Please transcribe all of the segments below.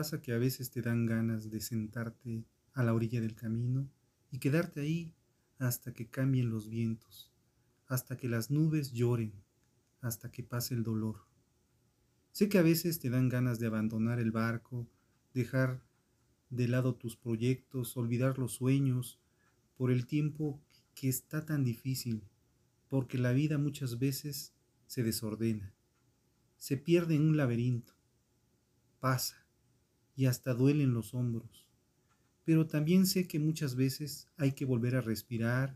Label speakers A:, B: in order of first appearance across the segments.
A: Pasa que a veces te dan ganas de sentarte a la orilla del camino y quedarte ahí hasta que cambien los vientos, hasta que las nubes lloren, hasta que pase el dolor? Sé que a veces te dan ganas de abandonar el barco, dejar de lado tus proyectos, olvidar los sueños, por el tiempo que está tan difícil, porque la vida muchas veces se desordena, se pierde en un laberinto, pasa, y hasta duelen los hombros. Pero también sé que muchas veces hay que volver a respirar,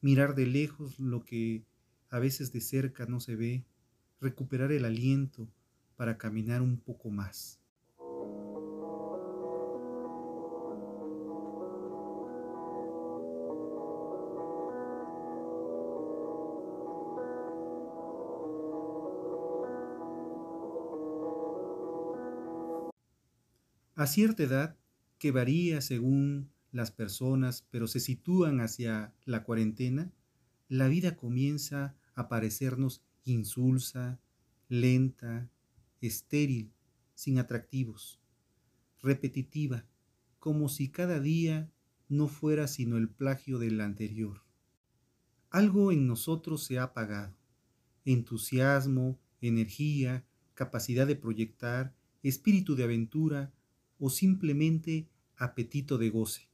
A: mirar de lejos lo que a veces de cerca no se ve, recuperar el aliento para caminar un poco más. A cierta edad, que varía según las personas, pero se sitúan hacia la cuarentena, la vida comienza a parecernos insulsa, lenta, estéril, sin atractivos, repetitiva, como si cada día no fuera sino el plagio del anterior. Algo en nosotros se ha apagado. Entusiasmo, energía, capacidad de proyectar, espíritu de aventura, o simplemente apetito de goce,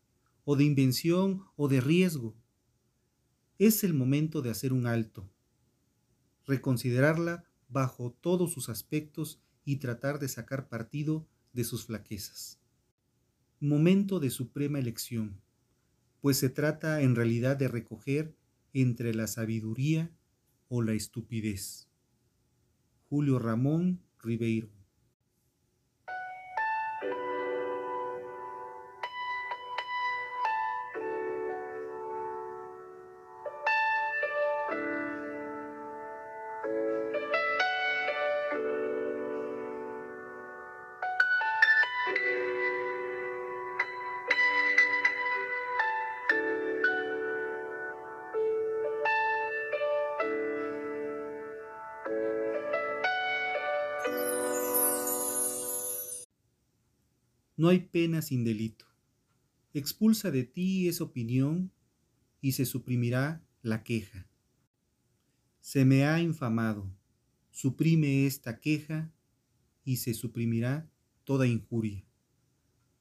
A: o de invención o de riesgo. Es el momento de hacer un alto, reconsiderarla bajo todos sus aspectos y tratar de sacar partido de sus flaquezas. Momento de suprema elección, pues se trata en realidad de recoger entre la sabiduría o la estupidez. Julio Ramón Ribeiro No hay pena sin delito. Expulsa de ti esa opinión y se suprimirá la queja. Se me ha infamado. Suprime esta queja y se suprimirá toda injuria.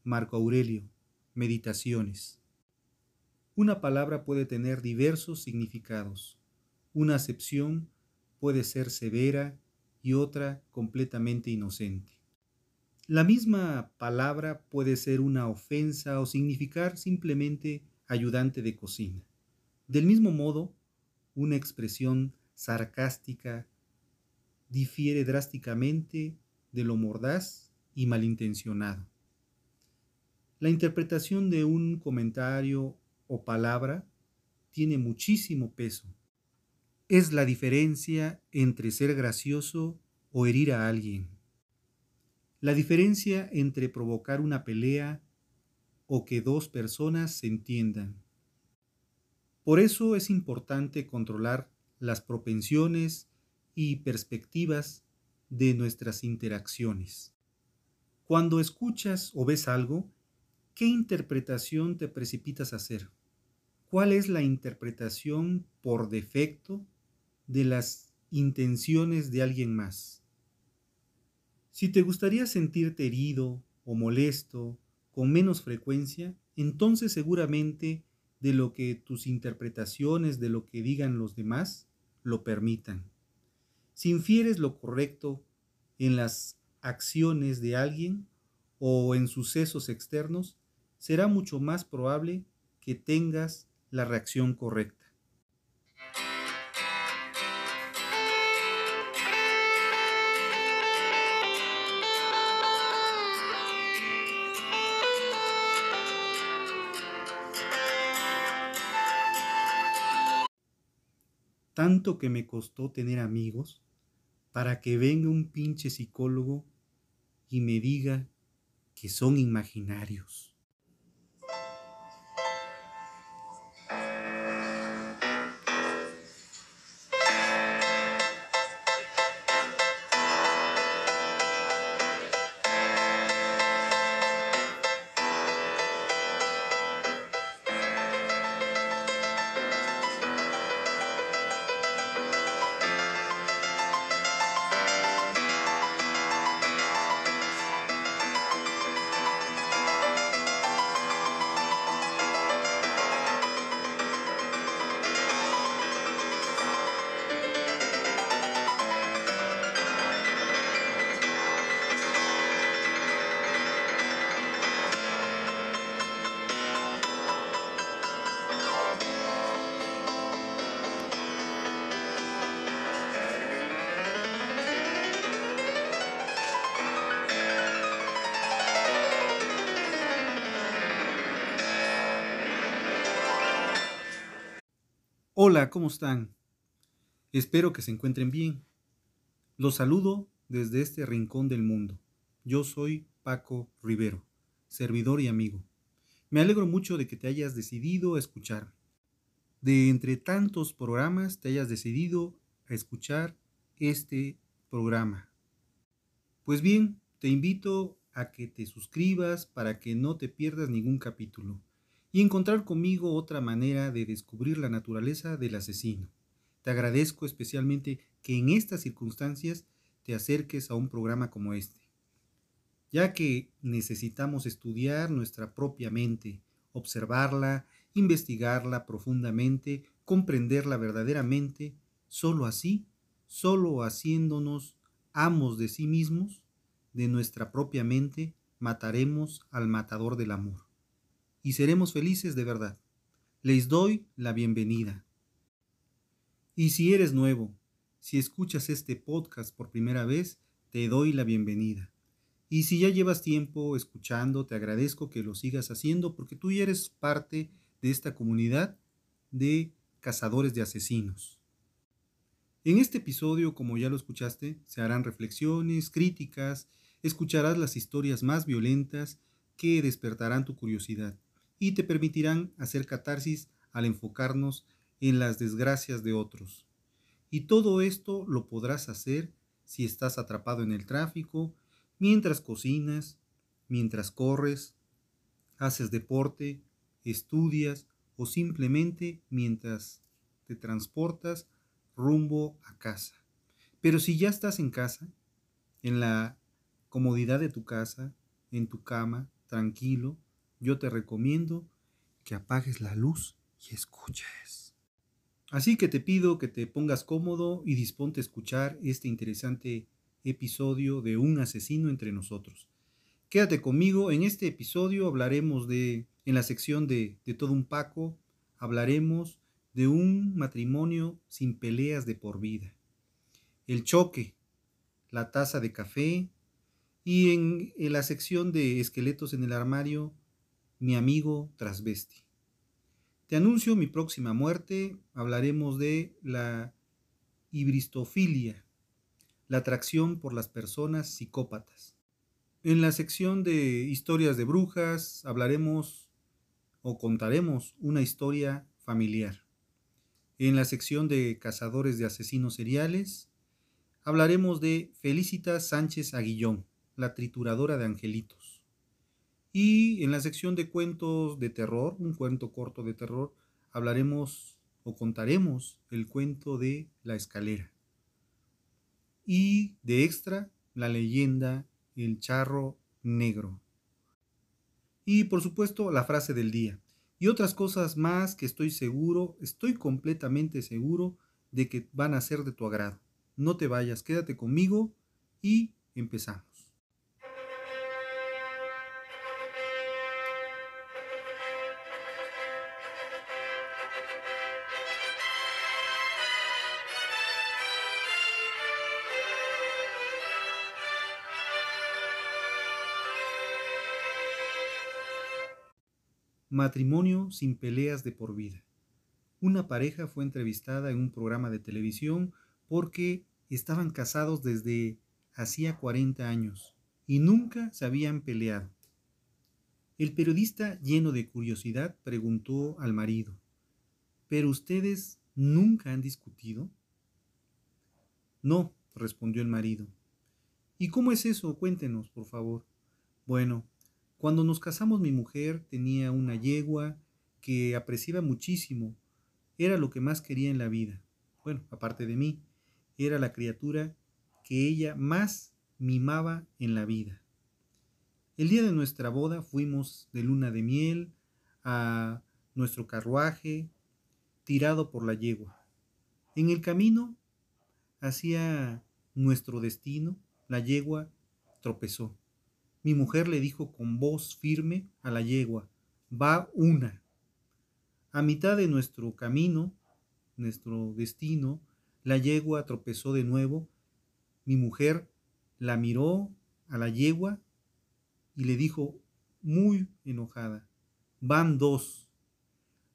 A: Marco Aurelio, Meditaciones. Una palabra puede tener diversos significados. Una acepción puede ser severa y otra completamente inocente. La misma palabra puede ser una ofensa o significar simplemente ayudante de cocina. Del mismo modo, una expresión sarcástica difiere drásticamente de lo mordaz y malintencionado. La interpretación de un comentario o palabra tiene muchísimo peso. Es la diferencia entre ser gracioso o herir a alguien la diferencia entre provocar una pelea o que dos personas se entiendan. Por eso es importante controlar las propensiones y perspectivas de nuestras interacciones. Cuando escuchas o ves algo, ¿qué interpretación te precipitas a hacer? cuál es la interpretación por defecto de las intenciones de alguien más. Si te gustaría sentirte herido o molesto con menos frecuencia, entonces seguramente de lo que tus interpretaciones de lo que digan los demás lo permitan. Si infieres lo correcto en las acciones de alguien o en sucesos externos, será mucho más probable que tengas la reacción correcta. Tanto que me costó tener amigos para que venga un pinche psicólogo y me diga que son imaginarios. Hola, ¿cómo están? Espero que se encuentren bien. Los saludo desde este rincón del mundo. Yo soy Paco Rivero, servidor y amigo. Me alegro mucho de que te hayas decidido a escucharme. De entre tantos programas te hayas decidido a escuchar este programa. Pues bien, te invito a que te suscribas para que no te pierdas ningún capítulo y encontrar conmigo otra manera de descubrir la naturaleza del asesino. Te agradezco especialmente que en estas circunstancias te acerques a un programa como este, ya que necesitamos estudiar nuestra propia mente, observarla, investigarla profundamente, comprenderla verdaderamente, solo así, solo haciéndonos amos de sí mismos, de nuestra propia mente, mataremos al matador del amor y seremos felices de verdad. Les doy la bienvenida. Y si eres nuevo, si escuchas este podcast por primera vez, te doy la bienvenida. Y si ya llevas tiempo escuchando, te agradezco que lo sigas haciendo porque tú ya eres parte de esta comunidad de cazadores de asesinos. En este episodio, como ya lo escuchaste, se harán reflexiones, críticas, escucharás las historias más violentas que despertarán tu curiosidad y te permitirán hacer catarsis al enfocarnos en las desgracias de otros. Y todo esto lo podrás hacer si estás atrapado en el tráfico, mientras cocinas, mientras corres, haces deporte, estudias o simplemente mientras te transportas rumbo a casa. Pero si ya estás en casa, en la comodidad de tu casa, en tu cama, tranquilo, yo te recomiendo que apagues la luz y escuches. Así que te pido que te pongas cómodo y disponte a escuchar este interesante episodio de Un asesino entre nosotros. Quédate conmigo, en este episodio hablaremos de, en la sección de, de todo un Paco, hablaremos de un matrimonio sin peleas de por vida. El choque, la taza de café y en, en la sección de esqueletos en el armario mi amigo Trasvesti. Te anuncio mi próxima muerte, hablaremos de la hibristofilia, la atracción por las personas psicópatas. En la sección de historias de brujas hablaremos o contaremos una historia familiar. En la sección de cazadores de asesinos seriales hablaremos de Felicitas Sánchez Aguillón, la trituradora de angelitos. Y en la sección de cuentos de terror, un cuento corto de terror, hablaremos o contaremos el cuento de la escalera. Y de extra, la leyenda El charro negro. Y por supuesto, la frase del día. Y otras cosas más que estoy seguro, estoy completamente seguro de que van a ser de tu agrado. No te vayas, quédate conmigo y empezamos. Matrimonio sin peleas de por vida. Una pareja fue entrevistada en un programa de televisión porque estaban casados desde hacía 40 años y nunca se habían peleado. El periodista, lleno de curiosidad, preguntó al marido, ¿pero ustedes nunca han discutido? No, respondió el marido. ¿Y cómo es eso? Cuéntenos, por favor. Bueno, cuando nos casamos mi mujer tenía una yegua que apreciaba muchísimo. Era lo que más quería en la vida. Bueno, aparte de mí, era la criatura que ella más mimaba en la vida. El día de nuestra boda fuimos de luna de miel a nuestro carruaje tirado por la yegua. En el camino hacia nuestro destino, la yegua tropezó. Mi mujer le dijo con voz firme a la yegua, va una. A mitad de nuestro camino, nuestro destino, la yegua tropezó de nuevo. Mi mujer la miró a la yegua y le dijo muy enojada, van dos.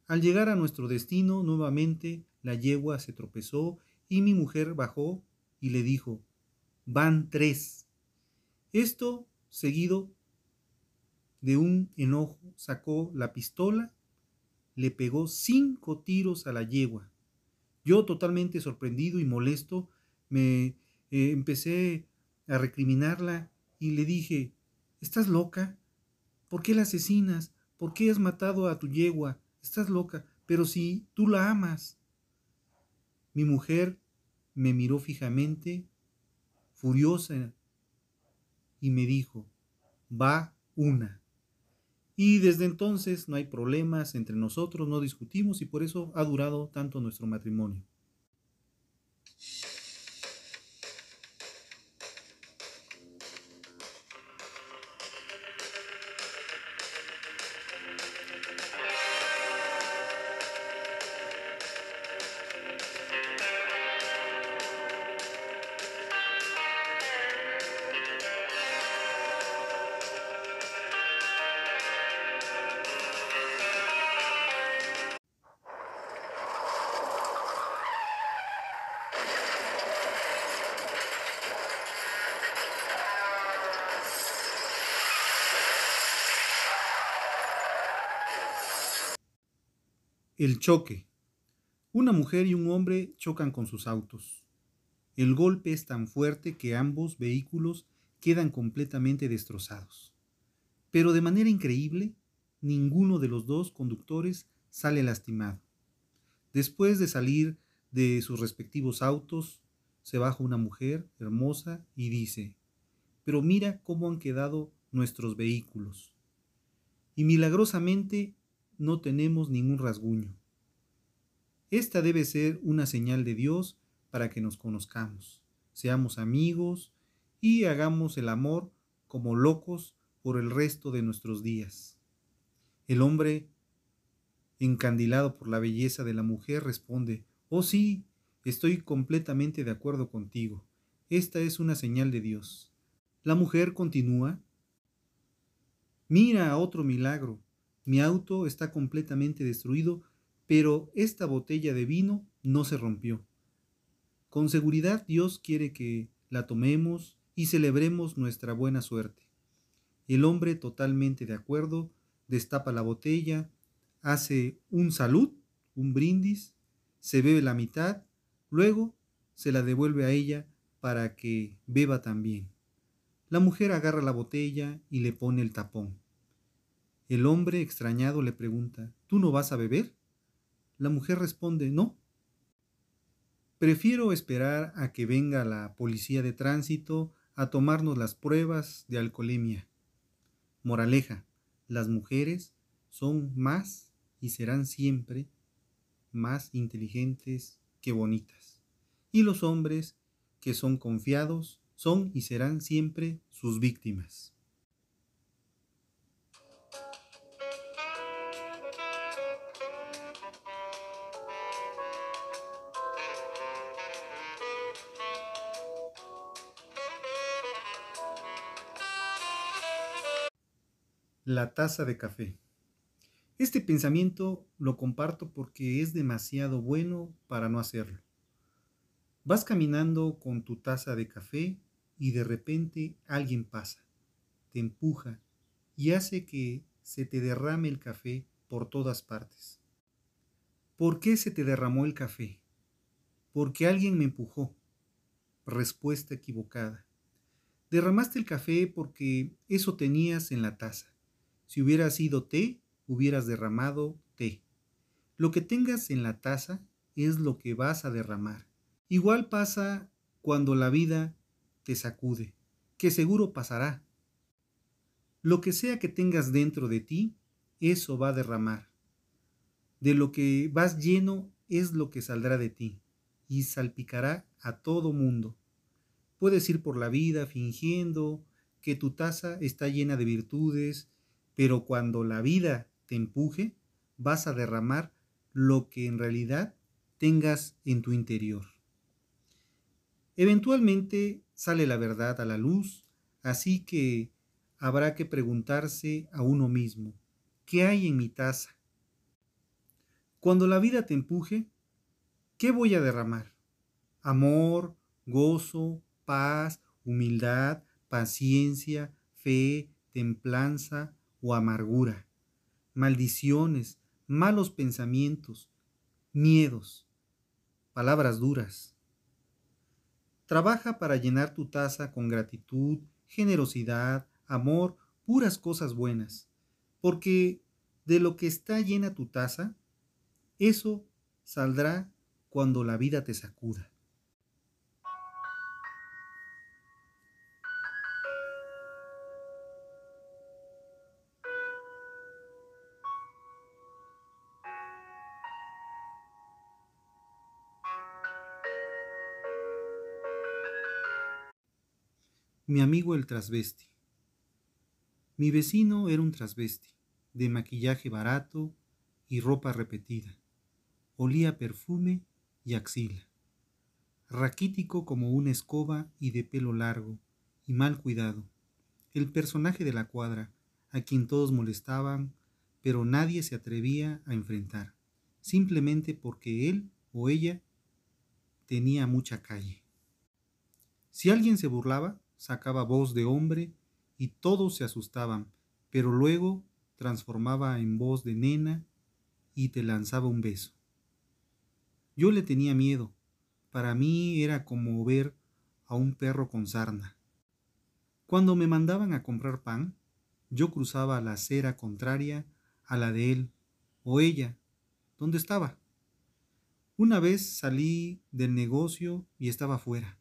A: Al llegar a nuestro destino, nuevamente la yegua se tropezó y mi mujer bajó y le dijo, van tres. Esto Seguido de un enojo, sacó la pistola, le pegó cinco tiros a la yegua. Yo, totalmente sorprendido y molesto, me eh, empecé a recriminarla y le dije, ¿estás loca? ¿Por qué la asesinas? ¿Por qué has matado a tu yegua? Estás loca, pero si tú la amas. Mi mujer me miró fijamente, furiosa, y me dijo, va una. Y desde entonces no hay problemas entre nosotros, no discutimos y por eso ha durado tanto nuestro matrimonio. El choque. Una mujer y un hombre chocan con sus autos. El golpe es tan fuerte que ambos vehículos quedan completamente destrozados. Pero de manera increíble, ninguno de los dos conductores sale lastimado. Después de salir de sus respectivos autos, se baja una mujer hermosa y dice, pero mira cómo han quedado nuestros vehículos. Y milagrosamente no tenemos ningún rasguño. Esta debe ser una señal de Dios para que nos conozcamos, seamos amigos y hagamos el amor como locos por el resto de nuestros días. El hombre, encandilado por la belleza de la mujer, responde, Oh sí, estoy completamente de acuerdo contigo. Esta es una señal de Dios. La mujer continúa, Mira otro milagro. Mi auto está completamente destruido, pero esta botella de vino no se rompió. Con seguridad Dios quiere que la tomemos y celebremos nuestra buena suerte. El hombre, totalmente de acuerdo, destapa la botella, hace un salud, un brindis, se bebe la mitad, luego se la devuelve a ella para que beba también. La mujer agarra la botella y le pone el tapón. El hombre extrañado le pregunta, ¿Tú no vas a beber? La mujer responde, no. Prefiero esperar a que venga la policía de tránsito a tomarnos las pruebas de alcoholemia. Moraleja, las mujeres son más y serán siempre más inteligentes que bonitas. Y los hombres que son confiados son y serán siempre sus víctimas. La taza de café. Este pensamiento lo comparto porque es demasiado bueno para no hacerlo. Vas caminando con tu taza de café y de repente alguien pasa, te empuja y hace que se te derrame el café por todas partes. ¿Por qué se te derramó el café? Porque alguien me empujó. Respuesta equivocada. Derramaste el café porque eso tenías en la taza. Si hubiera sido té, hubieras derramado té. Lo que tengas en la taza es lo que vas a derramar. Igual pasa cuando la vida te sacude, que seguro pasará. Lo que sea que tengas dentro de ti, eso va a derramar. De lo que vas lleno es lo que saldrá de ti y salpicará a todo mundo. Puedes ir por la vida fingiendo que tu taza está llena de virtudes, pero cuando la vida te empuje, vas a derramar lo que en realidad tengas en tu interior. Eventualmente sale la verdad a la luz, así que habrá que preguntarse a uno mismo, ¿qué hay en mi taza? Cuando la vida te empuje, ¿qué voy a derramar? Amor, gozo, paz, humildad, paciencia, fe, templanza, o amargura, maldiciones, malos pensamientos, miedos, palabras duras. Trabaja para llenar tu taza con gratitud, generosidad, amor, puras cosas buenas, porque de lo que está llena tu taza, eso saldrá cuando la vida te sacuda. Mi amigo el trasvesti. Mi vecino era un trasvesti, de maquillaje barato y ropa repetida. Olía perfume y axila. Raquítico como una escoba y de pelo largo y mal cuidado. El personaje de la cuadra, a quien todos molestaban, pero nadie se atrevía a enfrentar, simplemente porque él o ella tenía mucha calle. Si alguien se burlaba, sacaba voz de hombre y todos se asustaban, pero luego transformaba en voz de nena y te lanzaba un beso. Yo le tenía miedo. Para mí era como ver a un perro con sarna. Cuando me mandaban a comprar pan, yo cruzaba la acera contraria a la de él o ella, donde estaba. Una vez salí del negocio y estaba fuera.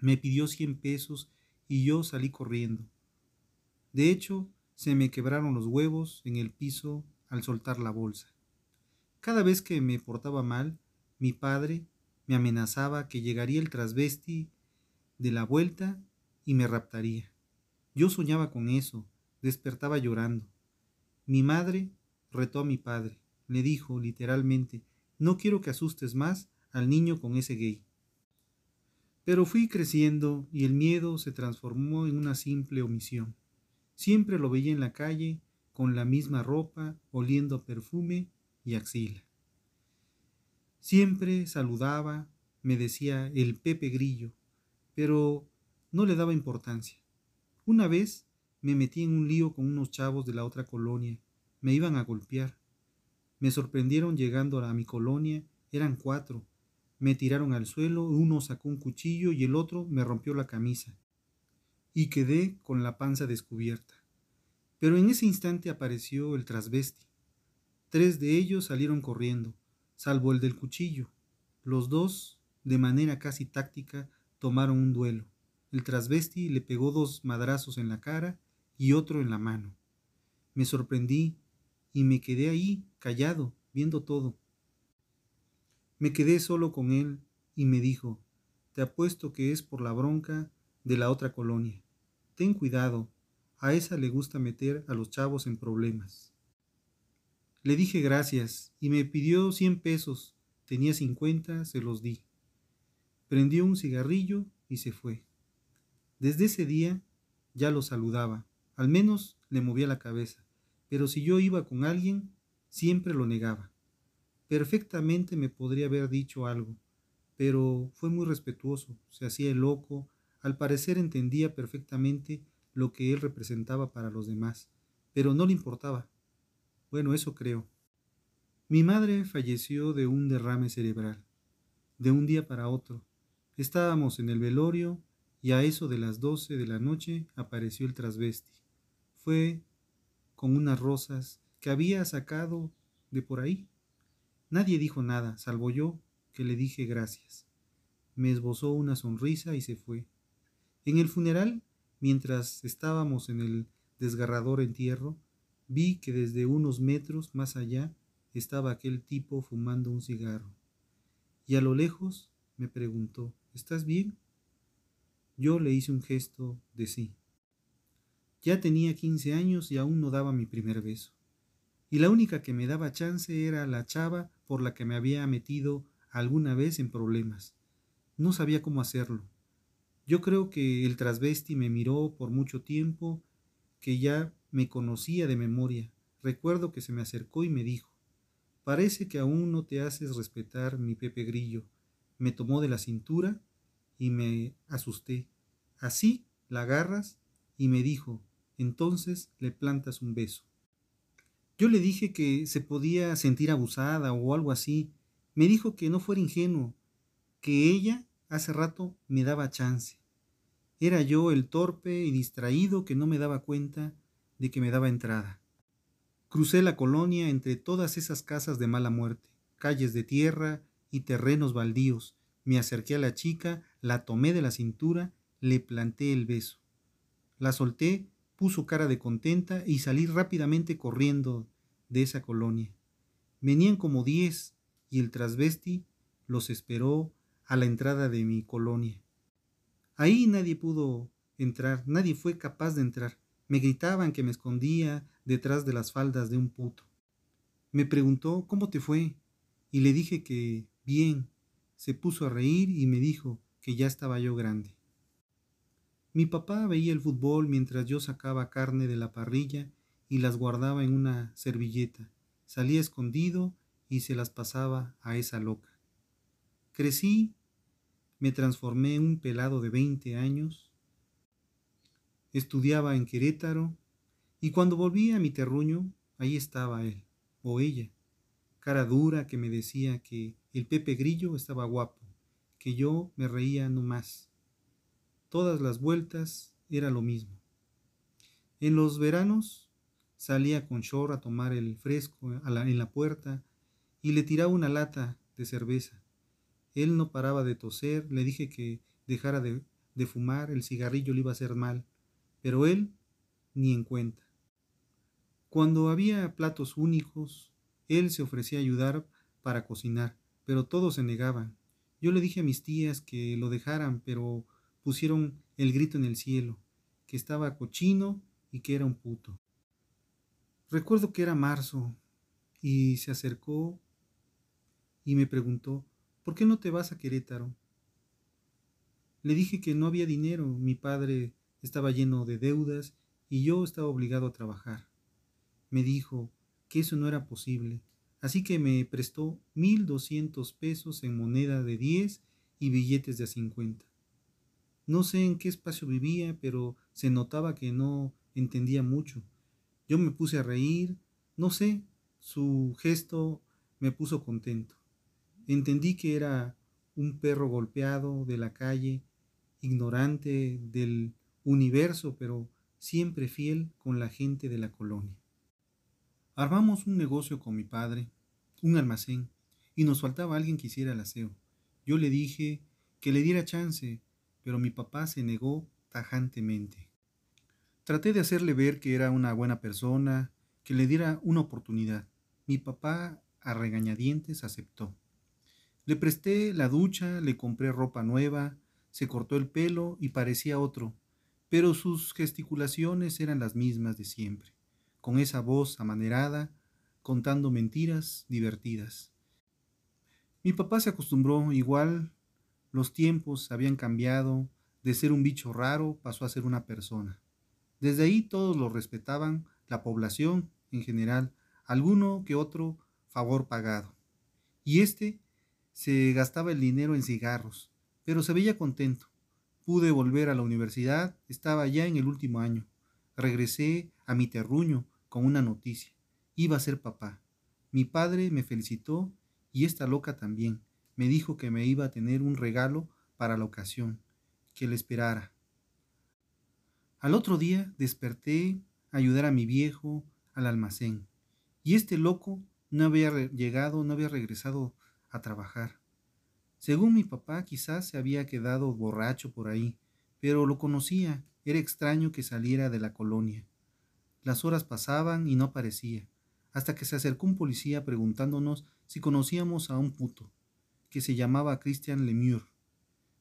A: Me pidió cien pesos y yo salí corriendo. De hecho, se me quebraron los huevos en el piso al soltar la bolsa. Cada vez que me portaba mal, mi padre me amenazaba que llegaría el trasvesti de la vuelta y me raptaría. Yo soñaba con eso, despertaba llorando. Mi madre retó a mi padre, le dijo literalmente, no quiero que asustes más al niño con ese gay. Pero fui creciendo y el miedo se transformó en una simple omisión. Siempre lo veía en la calle, con la misma ropa, oliendo perfume y axila. Siempre saludaba, me decía el Pepe Grillo, pero no le daba importancia. Una vez me metí en un lío con unos chavos de la otra colonia. Me iban a golpear. Me sorprendieron llegando a mi colonia. Eran cuatro me tiraron al suelo, uno sacó un cuchillo y el otro me rompió la camisa. Y quedé con la panza descubierta. Pero en ese instante apareció el trasvesti. Tres de ellos salieron corriendo. salvo el del cuchillo. Los dos, de manera casi táctica, tomaron un duelo. El trasvesti le pegó dos madrazos en la cara y otro en la mano. Me sorprendí y me quedé ahí, callado, viendo todo. Me quedé solo con él y me dijo, te apuesto que es por la bronca de la otra colonia. Ten cuidado, a esa le gusta meter a los chavos en problemas. Le dije gracias y me pidió cien pesos. Tenía cincuenta, se los di. Prendió un cigarrillo y se fue. Desde ese día ya lo saludaba, al menos le movía la cabeza, pero si yo iba con alguien, siempre lo negaba. Perfectamente me podría haber dicho algo, pero fue muy respetuoso, se hacía el loco, al parecer entendía perfectamente lo que él representaba para los demás, pero no le importaba. Bueno, eso creo. Mi madre falleció de un derrame cerebral, de un día para otro. Estábamos en el velorio y a eso de las doce de la noche apareció el trasvesti. Fue con unas rosas que había sacado de por ahí. Nadie dijo nada, salvo yo, que le dije gracias. Me esbozó una sonrisa y se fue. En el funeral, mientras estábamos en el desgarrador entierro, vi que desde unos metros más allá estaba aquel tipo fumando un cigarro. Y a lo lejos me preguntó, ¿estás bien? Yo le hice un gesto de sí. Ya tenía quince años y aún no daba mi primer beso. Y la única que me daba chance era la chava por la que me había metido alguna vez en problemas. No sabía cómo hacerlo. Yo creo que el trasvesti me miró por mucho tiempo, que ya me conocía de memoria. Recuerdo que se me acercó y me dijo, parece que aún no te haces respetar, mi Pepe Grillo. Me tomó de la cintura y me asusté. Así la agarras y me dijo, entonces le plantas un beso. Yo le dije que se podía sentir abusada o algo así. Me dijo que no fuera ingenuo, que ella hace rato me daba chance. Era yo el torpe y distraído que no me daba cuenta de que me daba entrada. Crucé la colonia entre todas esas casas de mala muerte, calles de tierra y terrenos baldíos. Me acerqué a la chica, la tomé de la cintura, le planté el beso. La solté, puso cara de contenta y salí rápidamente corriendo de esa colonia. Venían como diez y el trasvesti los esperó a la entrada de mi colonia. Ahí nadie pudo entrar, nadie fue capaz de entrar. Me gritaban que me escondía detrás de las faldas de un puto. Me preguntó cómo te fue y le dije que bien. Se puso a reír y me dijo que ya estaba yo grande. Mi papá veía el fútbol mientras yo sacaba carne de la parrilla y las guardaba en una servilleta. Salía escondido y se las pasaba a esa loca. Crecí, me transformé en un pelado de 20 años, estudiaba en Querétaro y cuando volví a mi terruño, ahí estaba él o ella, cara dura que me decía que el Pepe Grillo estaba guapo, que yo me reía no más. Todas las vueltas era lo mismo. En los veranos salía con Shor a tomar el fresco en la puerta y le tiraba una lata de cerveza. Él no paraba de toser, le dije que dejara de, fumar, el cigarrillo le iba a hacer mal, pero él ni en cuenta. Cuando había platos únicos, él se ofrecía a ayudar para cocinar, pero todos se negaban. Yo le dije a mis tías que lo dejaran, pero pusieron el grito en el cielo, que estaba cochino y que era un puto. Recuerdo que era marzo y se acercó y me preguntó, ¿por qué no te vas a Querétaro? Le dije que no había dinero, mi padre estaba lleno de deudas y yo estaba obligado a trabajar. Me dijo que eso no era posible, así que me prestó mil doscientos pesos en moneda de diez y billetes de a cincuenta. No sé en qué espacio vivía, pero se notaba que no entendía mucho. Yo me puse a reír, no sé, su gesto me puso contento. Entendí que era un perro golpeado de la calle, ignorante del universo, pero siempre fiel con la gente de la colonia. Armamos un negocio con mi padre, un almacén, y nos faltaba alguien que hiciera el aseo. Yo le dije que le diera chance, pero mi papá se negó tajantemente. Traté de hacerle ver que era una buena persona, que le diera una oportunidad. Mi papá, a regañadientes, aceptó. Le presté la ducha, le compré ropa nueva, se cortó el pelo y parecía otro, pero sus gesticulaciones eran las mismas de siempre, con esa voz amanerada, contando mentiras divertidas. Mi papá se acostumbró, igual los tiempos habían cambiado, de ser un bicho raro pasó a ser una persona. Desde ahí todos lo respetaban, la población en general, alguno que otro favor pagado. Y este se gastaba el dinero en cigarros, pero se veía contento. Pude volver a la universidad, estaba ya en el último año. Regresé a mi terruño con una noticia. Iba a ser papá. Mi padre me felicitó y esta loca también. Me dijo que me iba a tener un regalo para la ocasión, que le esperara. Al otro día desperté a ayudar a mi viejo al almacén. Y este loco no había llegado, no había regresado a trabajar. Según mi papá, quizás se había quedado borracho por ahí, pero lo conocía, era extraño que saliera de la colonia. Las horas pasaban y no aparecía, hasta que se acercó un policía preguntándonos si conocíamos a un puto, que se llamaba Christian Lemure.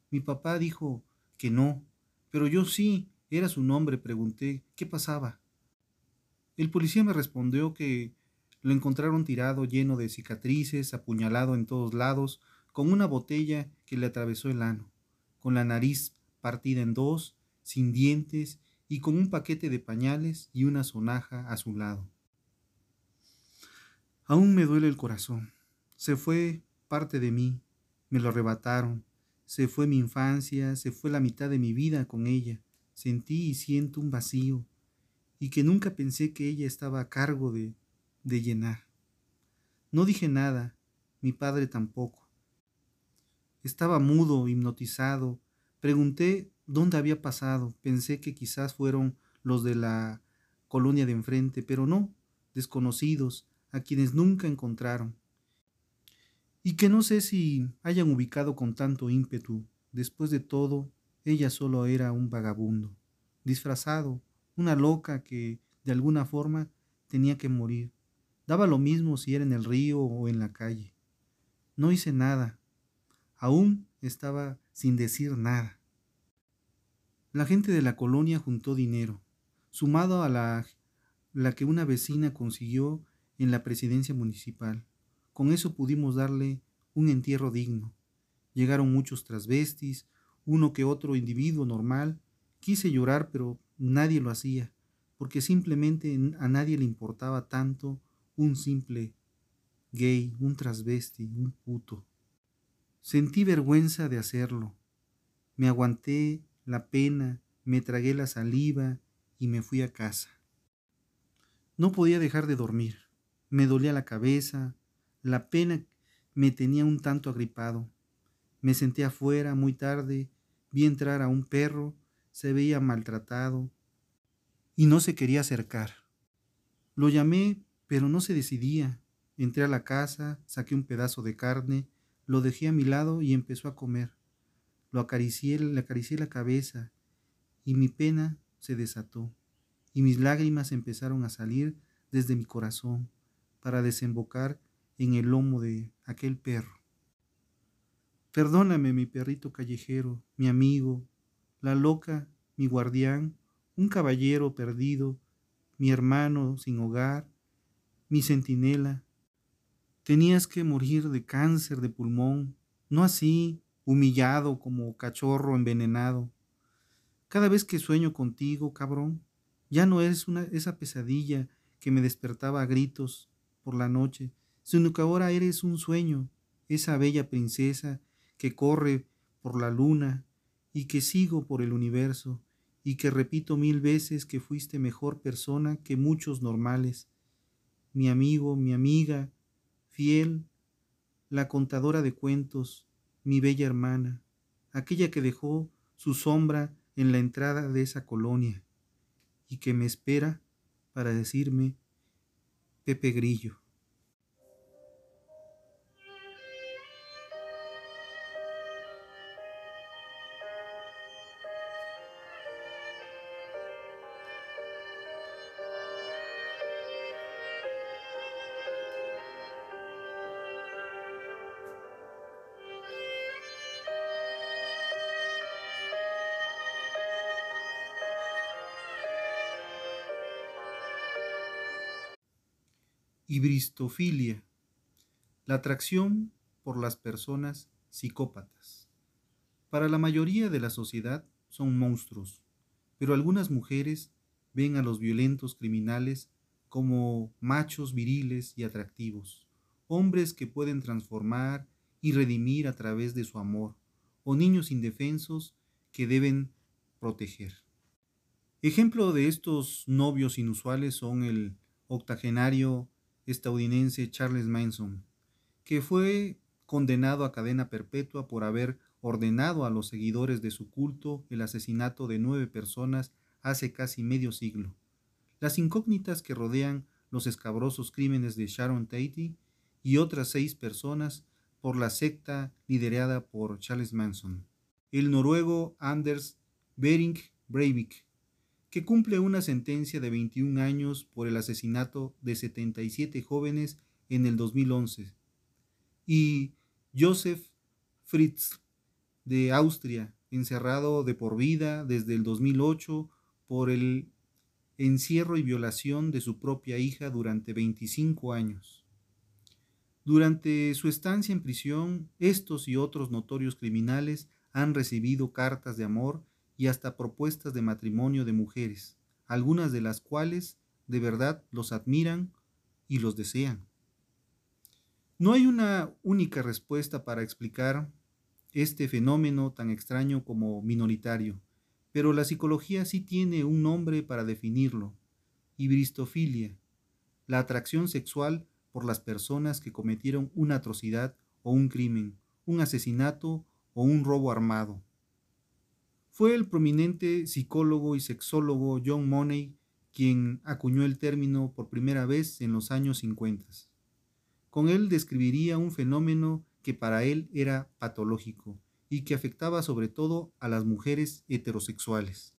A: Mi papá dijo que no, pero yo sí, era su nombre, pregunté qué pasaba. El policía me respondió que lo encontraron tirado lleno de cicatrices, apuñalado en todos lados, con una botella que le atravesó el ano, con la nariz partida en dos, sin dientes y con un paquete de pañales y una sonaja a su lado. Aún me duele el corazón. Se fue parte de mí, me lo arrebataron, se fue mi infancia, se fue la mitad de mi vida con ella. Sentí y siento un vacío, y que nunca pensé que ella estaba a cargo de, de llenar. No dije nada, mi padre tampoco. Estaba mudo, hipnotizado. Pregunté dónde había pasado. Pensé que quizás fueron los de la colonia de enfrente, pero no, desconocidos, a quienes nunca encontraron. Y que no sé si hayan ubicado con tanto ímpetu. Después de todo, ella solo era un vagabundo, disfrazado, una loca que, de alguna forma, tenía que morir. Daba lo mismo si era en el río o en la calle. No hice nada. Aún estaba sin decir nada. La gente de la colonia juntó dinero, sumado a la, la que una vecina consiguió en la presidencia municipal. Con eso pudimos darle un entierro digno. Llegaron muchos trasvestis, uno que otro individuo normal. Quise llorar, pero nadie lo hacía, porque simplemente a nadie le importaba tanto un simple gay, un trasvesti, un puto. Sentí vergüenza de hacerlo. Me aguanté la pena, me tragué la saliva y me fui a casa. No podía dejar de dormir. Me dolía la cabeza, la pena me tenía un tanto agripado. Me senté afuera muy tarde, vi entrar a un perro se veía maltratado y no se quería acercar. Lo llamé, pero no se decidía. Entré a la casa, saqué un pedazo de carne, lo dejé a mi lado y empezó a comer. Lo acaricié, le acaricié la cabeza y mi pena se desató y mis lágrimas empezaron a salir desde mi corazón para desembocar en el lomo de aquel perro. Perdóname, mi perrito callejero, mi amigo, la loca, mi guardián, un caballero perdido, mi hermano sin hogar, mi centinela. Tenías que morir de cáncer de pulmón, no así, humillado como cachorro envenenado. Cada vez que sueño contigo, cabrón, ya no es una, esa pesadilla que me despertaba a gritos por la noche, sino que ahora eres un sueño, esa bella princesa que corre por la luna, y que sigo por el universo y que repito mil veces que fuiste mejor persona que muchos normales, mi amigo, mi amiga, fiel, la contadora de cuentos, mi bella hermana, aquella que dejó su sombra en la entrada de esa colonia y que me espera para decirme Pepe Grillo. Hibristofilia. La atracción por las personas psicópatas. Para la mayoría de la sociedad son monstruos, pero algunas mujeres ven a los violentos criminales como machos viriles y atractivos, hombres que pueden transformar y redimir a través de su amor, o niños indefensos que deben proteger. Ejemplo de estos novios inusuales son el octogenario estadounidense Charles Manson, que fue condenado a cadena perpetua por haber ordenado a los seguidores de su culto el asesinato de nueve personas hace casi medio siglo. Las incógnitas que rodean los escabrosos crímenes de Sharon Tate y otras seis personas por la secta liderada por Charles Manson. El noruego Anders Bering Breivik, que cumple una sentencia de 21 años por el asesinato de 77 jóvenes en el 2011, y Joseph Fritz, de Austria, encerrado de por vida desde el 2008 por el encierro y violación de su propia hija durante 25 años. Durante su estancia en prisión, estos y otros notorios criminales han recibido cartas de amor y hasta propuestas de matrimonio de mujeres, algunas de las cuales de verdad los admiran y los desean. No hay una única respuesta para explicar este fenómeno tan extraño como minoritario, pero la psicología sí tiene un nombre para definirlo, hibristofilia, la atracción sexual por las personas que cometieron una atrocidad o un crimen, un asesinato o un robo armado. Fue el prominente psicólogo y sexólogo John Money quien acuñó el término por primera vez en los años 50. Con él describiría un fenómeno que para él era patológico y que afectaba sobre todo a las mujeres heterosexuales.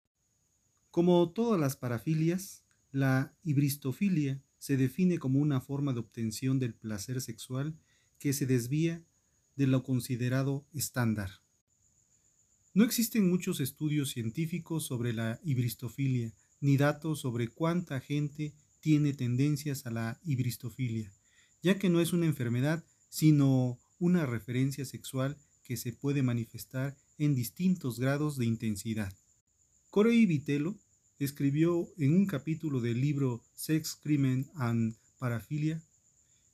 A: Como todas las parafilias, la hibristofilia se define como una forma de obtención del placer sexual que se desvía de lo considerado estándar. No existen muchos estudios científicos sobre la hibristofilia, ni datos sobre cuánta gente tiene tendencias a la hibristofilia, ya que no es una enfermedad, sino una referencia sexual que se puede manifestar en distintos grados de intensidad. Corey Vitello escribió en un capítulo del libro Sex, Crimen and Parafilia,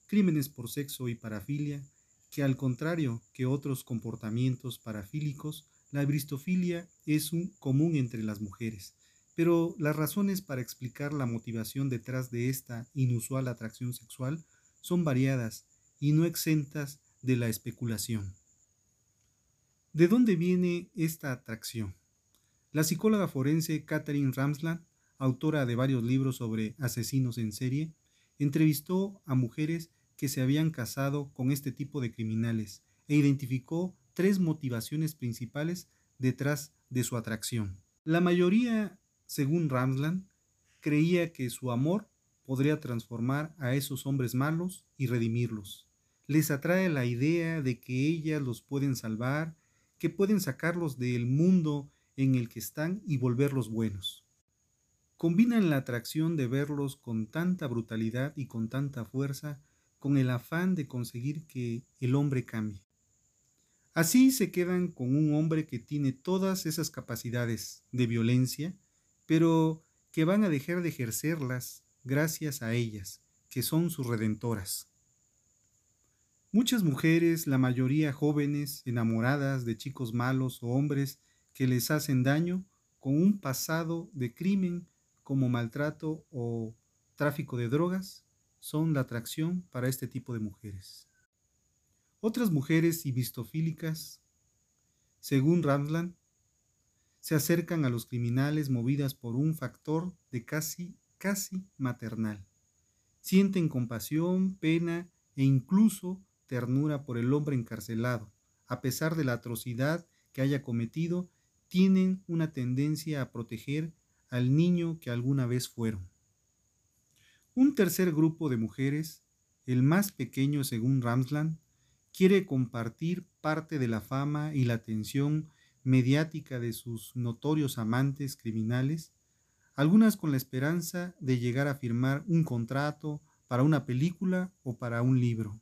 A: Crímenes por Sexo y Parafilia, que al contrario que otros comportamientos parafílicos, la bristofilia es un común entre las mujeres, pero las razones para explicar la motivación detrás de esta inusual atracción sexual son variadas y no exentas de la especulación. ¿De dónde viene esta atracción? La psicóloga forense Catherine Ramsland, autora de varios libros sobre asesinos en serie, entrevistó a mujeres que se habían casado con este tipo de criminales e identificó tres motivaciones principales detrás de su atracción. La mayoría, según Ramsland, creía que su amor podría transformar a esos hombres malos y redimirlos les atrae la idea de que ellas los pueden salvar, que pueden sacarlos del mundo en el que están y volverlos buenos. Combinan la atracción de verlos con tanta brutalidad y con tanta fuerza con el afán de conseguir que el hombre cambie. Así se quedan con un hombre que tiene todas esas capacidades de violencia, pero que van a dejar de ejercerlas gracias a ellas, que son sus redentoras. Muchas mujeres, la mayoría jóvenes, enamoradas de chicos malos o hombres que les hacen daño, con un pasado de crimen como maltrato o tráfico de drogas, son la atracción para este tipo de mujeres. Otras mujeres ibistofílicas, según Randland, se acercan a los criminales movidas por un factor de casi, casi maternal. Sienten compasión, pena e incluso ternura por el hombre encarcelado, a pesar de la atrocidad que haya cometido, tienen una tendencia a proteger al niño que alguna vez fueron. Un tercer grupo de mujeres, el más pequeño según Ramsland, quiere compartir parte de la fama y la atención mediática de sus notorios amantes criminales, algunas con la esperanza de llegar a firmar un contrato para una película o para un libro.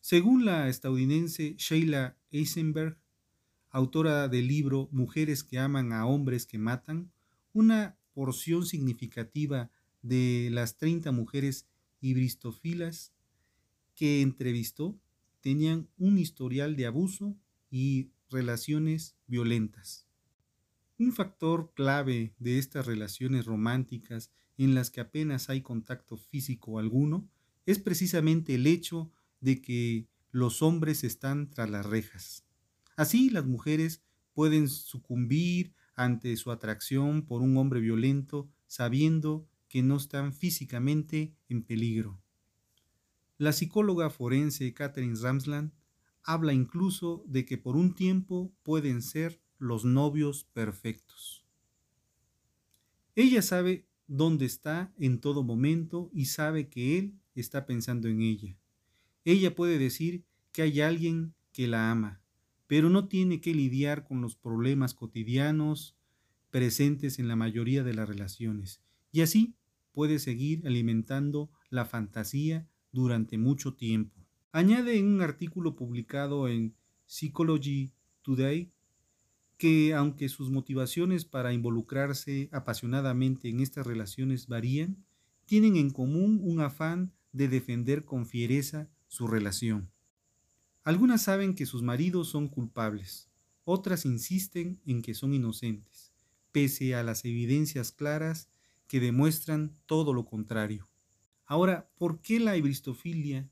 A: Según la estadounidense Sheila Eisenberg, autora del libro Mujeres que aman a hombres que matan, una porción significativa de las 30 mujeres ibristofilas que entrevistó tenían un historial de abuso y relaciones violentas. Un factor clave de estas relaciones románticas en las que apenas hay contacto físico alguno es precisamente el hecho de que los hombres están tras las rejas. Así las mujeres pueden sucumbir ante su atracción por un hombre violento sabiendo que no están físicamente en peligro. La psicóloga forense Catherine Ramsland habla incluso de que por un tiempo pueden ser los novios perfectos. Ella sabe dónde está en todo momento y sabe que él está pensando en ella. Ella puede decir que hay alguien que la ama, pero no tiene que lidiar con los problemas cotidianos presentes en la mayoría de las relaciones. Y así puede seguir alimentando la fantasía durante mucho tiempo. Añade en un artículo publicado en Psychology Today que aunque sus motivaciones para involucrarse apasionadamente en estas relaciones varían, tienen en común un afán de defender con fiereza su relación. Algunas saben que sus maridos son culpables, otras insisten en que son inocentes, pese a las evidencias claras que demuestran todo lo contrario. Ahora, ¿por qué la ibristofilia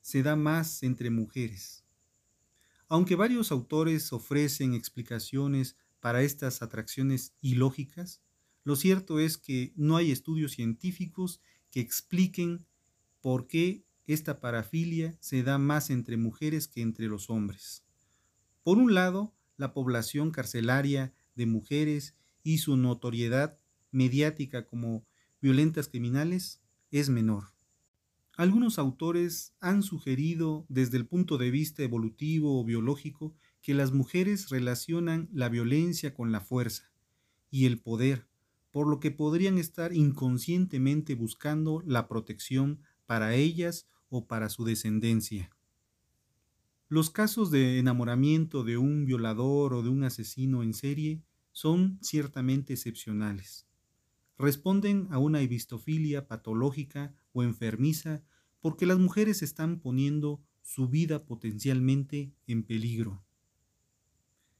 A: se da más entre mujeres? Aunque varios autores ofrecen explicaciones para estas atracciones ilógicas, lo cierto es que no hay estudios científicos que expliquen por qué esta parafilia se da más entre mujeres que entre los hombres. Por un lado, la población carcelaria de mujeres y su notoriedad mediática como violentas criminales es menor. Algunos autores han sugerido desde el punto de vista evolutivo o biológico que las mujeres relacionan la violencia con la fuerza y el poder, por lo que podrían estar inconscientemente buscando la protección para ellas o para su descendencia. Los casos de enamoramiento de un violador o de un asesino en serie son ciertamente excepcionales. Responden a una ibistofilia patológica o enfermiza porque las mujeres están poniendo su vida potencialmente en peligro.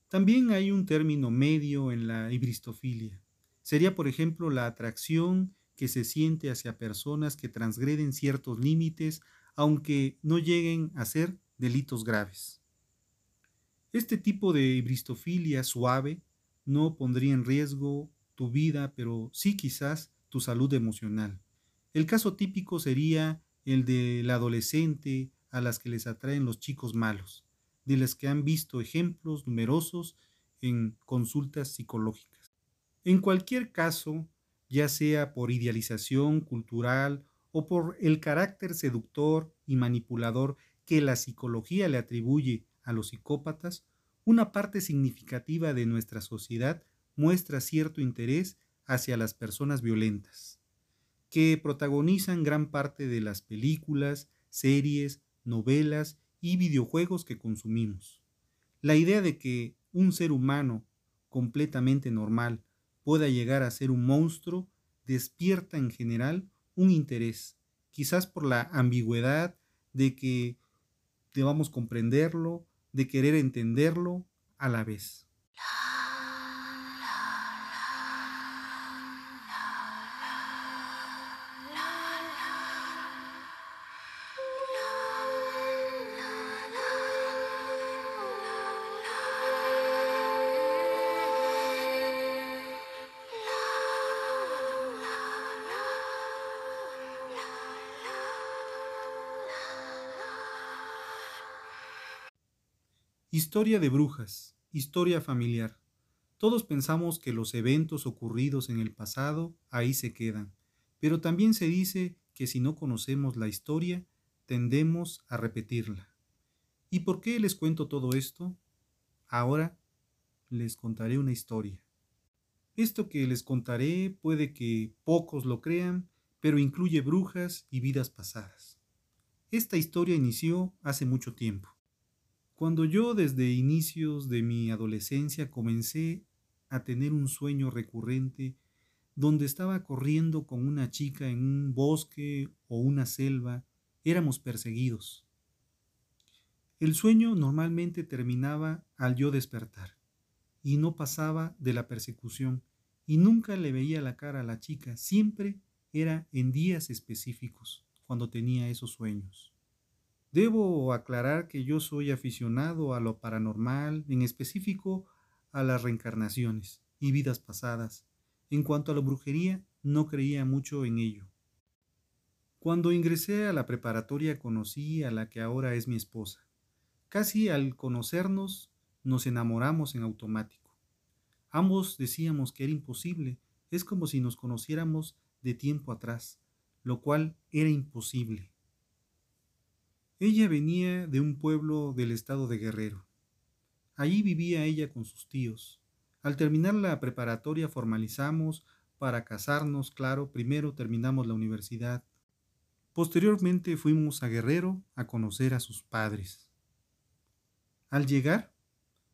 A: También hay un término medio en la ibristofilia. Sería, por ejemplo, la atracción que se siente hacia personas que transgreden ciertos límites, aunque no lleguen a ser delitos graves. Este tipo de ibristofilia suave no pondría en riesgo tu vida, pero sí quizás tu salud emocional. El caso típico sería el de la adolescente a las que les atraen los chicos malos, de las que han visto ejemplos numerosos en consultas psicológicas. En cualquier caso, ya sea por idealización cultural o por el carácter seductor y manipulador que la psicología le atribuye a los psicópatas, una parte significativa de nuestra sociedad muestra cierto interés hacia las personas violentas que protagonizan gran parte de las películas, series, novelas y videojuegos que consumimos. La idea de que un ser humano completamente normal pueda llegar a ser un monstruo despierta en general un interés, quizás por la ambigüedad de que debamos comprenderlo, de querer entenderlo a la vez. Historia de brujas, historia familiar. Todos pensamos que los eventos ocurridos en el pasado ahí se quedan, pero también se dice que si no conocemos la historia, tendemos a repetirla. ¿Y por qué les cuento todo esto? Ahora les contaré una historia. Esto que les contaré puede que pocos lo crean, pero incluye brujas y vidas pasadas. Esta historia inició hace mucho tiempo. Cuando yo desde inicios de mi adolescencia comencé a tener un sueño recurrente donde estaba corriendo con una chica en un bosque o una selva, éramos perseguidos. El sueño normalmente terminaba al yo despertar, y no pasaba de la persecución, y nunca le veía la cara a la chica, siempre era en días específicos, cuando tenía esos sueños. Debo aclarar que yo soy aficionado a lo paranormal, en específico a las reencarnaciones y vidas pasadas. En cuanto a la brujería, no creía mucho en ello. Cuando ingresé a la preparatoria conocí a la que ahora es mi esposa. Casi al conocernos nos enamoramos en automático. Ambos decíamos que era imposible, es como si nos conociéramos de tiempo atrás, lo cual era imposible. Ella venía de un pueblo del estado de Guerrero. Allí vivía ella con sus tíos. Al terminar la preparatoria formalizamos para casarnos, claro, primero terminamos la universidad. Posteriormente fuimos a Guerrero a conocer a sus padres. Al llegar,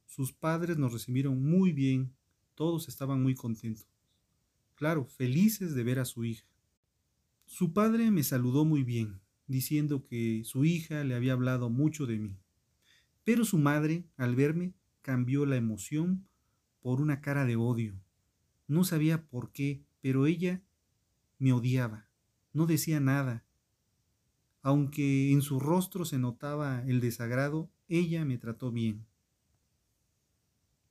A: sus padres nos recibieron muy bien, todos estaban muy contentos. Claro, felices de ver a su hija. Su padre me saludó muy bien, diciendo que su hija le había hablado mucho de mí. Pero su madre, al verme, cambió la emoción por una cara de odio. No sabía por qué, pero ella me odiaba. No decía nada. Aunque en su rostro se notaba el desagrado, ella me trató bien.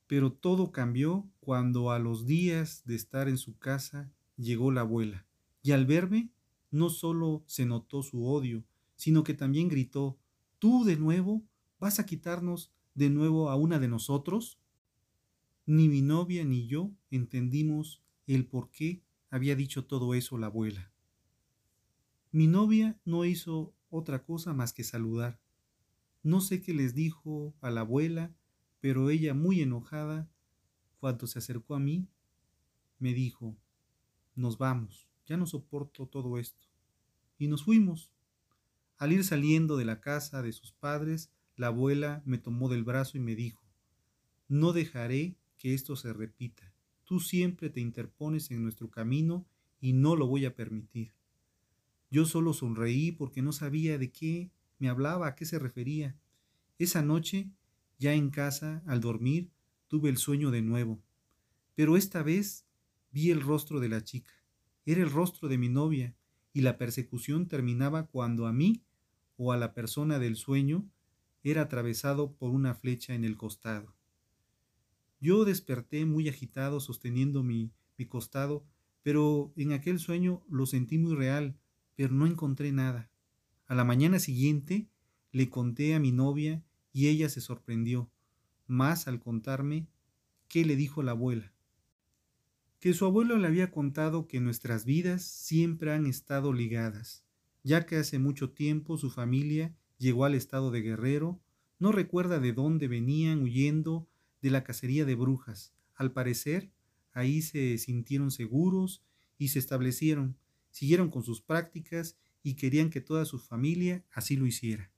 A: Pero todo cambió cuando a los días de estar en su casa llegó la abuela, y al verme no solo se notó su odio, sino que también gritó, ¿Tú de nuevo vas a quitarnos de nuevo a una de nosotros? Ni mi novia ni yo entendimos el por qué había dicho todo eso la abuela. Mi novia no hizo otra cosa más que saludar. No sé qué les dijo a la abuela, pero ella muy enojada, cuando se acercó a mí, me dijo, nos vamos, ya no soporto todo esto. Y nos fuimos. Al ir saliendo de la casa de sus padres, la abuela me tomó del brazo y me dijo, no dejaré que esto se repita. Tú siempre te interpones en nuestro camino y no lo voy a permitir. Yo solo sonreí porque no sabía de qué me hablaba, a qué se refería. Esa noche, ya en casa, al dormir, tuve el sueño de nuevo. Pero esta vez vi el rostro de la chica. Era el rostro de mi novia, y la persecución terminaba cuando a mí o a la persona del sueño era atravesado por una flecha en el costado. Yo desperté muy agitado sosteniendo mi, mi costado, pero en aquel sueño lo sentí muy real, pero no encontré nada. A la mañana siguiente le conté a mi novia y ella se sorprendió, más al contarme qué le dijo la abuela. Que su abuelo le había contado que nuestras vidas siempre han estado ligadas, ya que hace mucho tiempo su familia llegó al estado de Guerrero, no recuerda de dónde venían huyendo de la cacería de brujas. Al parecer, ahí se sintieron seguros y se establecieron, siguieron con sus prácticas y querían que toda su familia así lo hiciera.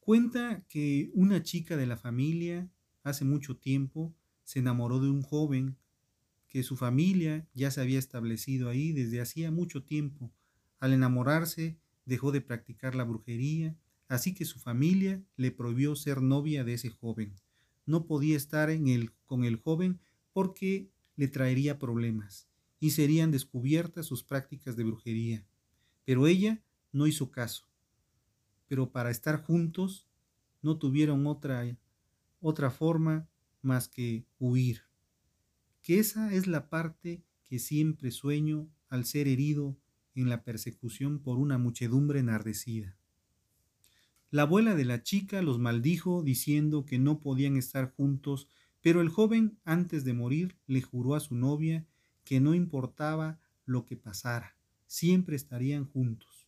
A: Cuenta que una chica de la familia hace mucho tiempo se enamoró de un joven, que su familia ya se había establecido ahí desde hacía mucho tiempo. Al enamorarse dejó de practicar la brujería, así que su familia le prohibió ser novia de ese joven. No podía estar con el joven porque le traería problemas y serían descubiertas sus prácticas de brujería. Pero ella no hizo caso. Pero para estar juntos no tuvieron otra, otra forma más que huir. Que esa es la parte que siempre sueño al ser herido en la persecución por una muchedumbre enardecida. La abuela de la chica los maldijo diciendo que no podían estar juntos, pero el joven antes de morir le juró a su novia que no importaba lo que pasara, siempre estarían juntos.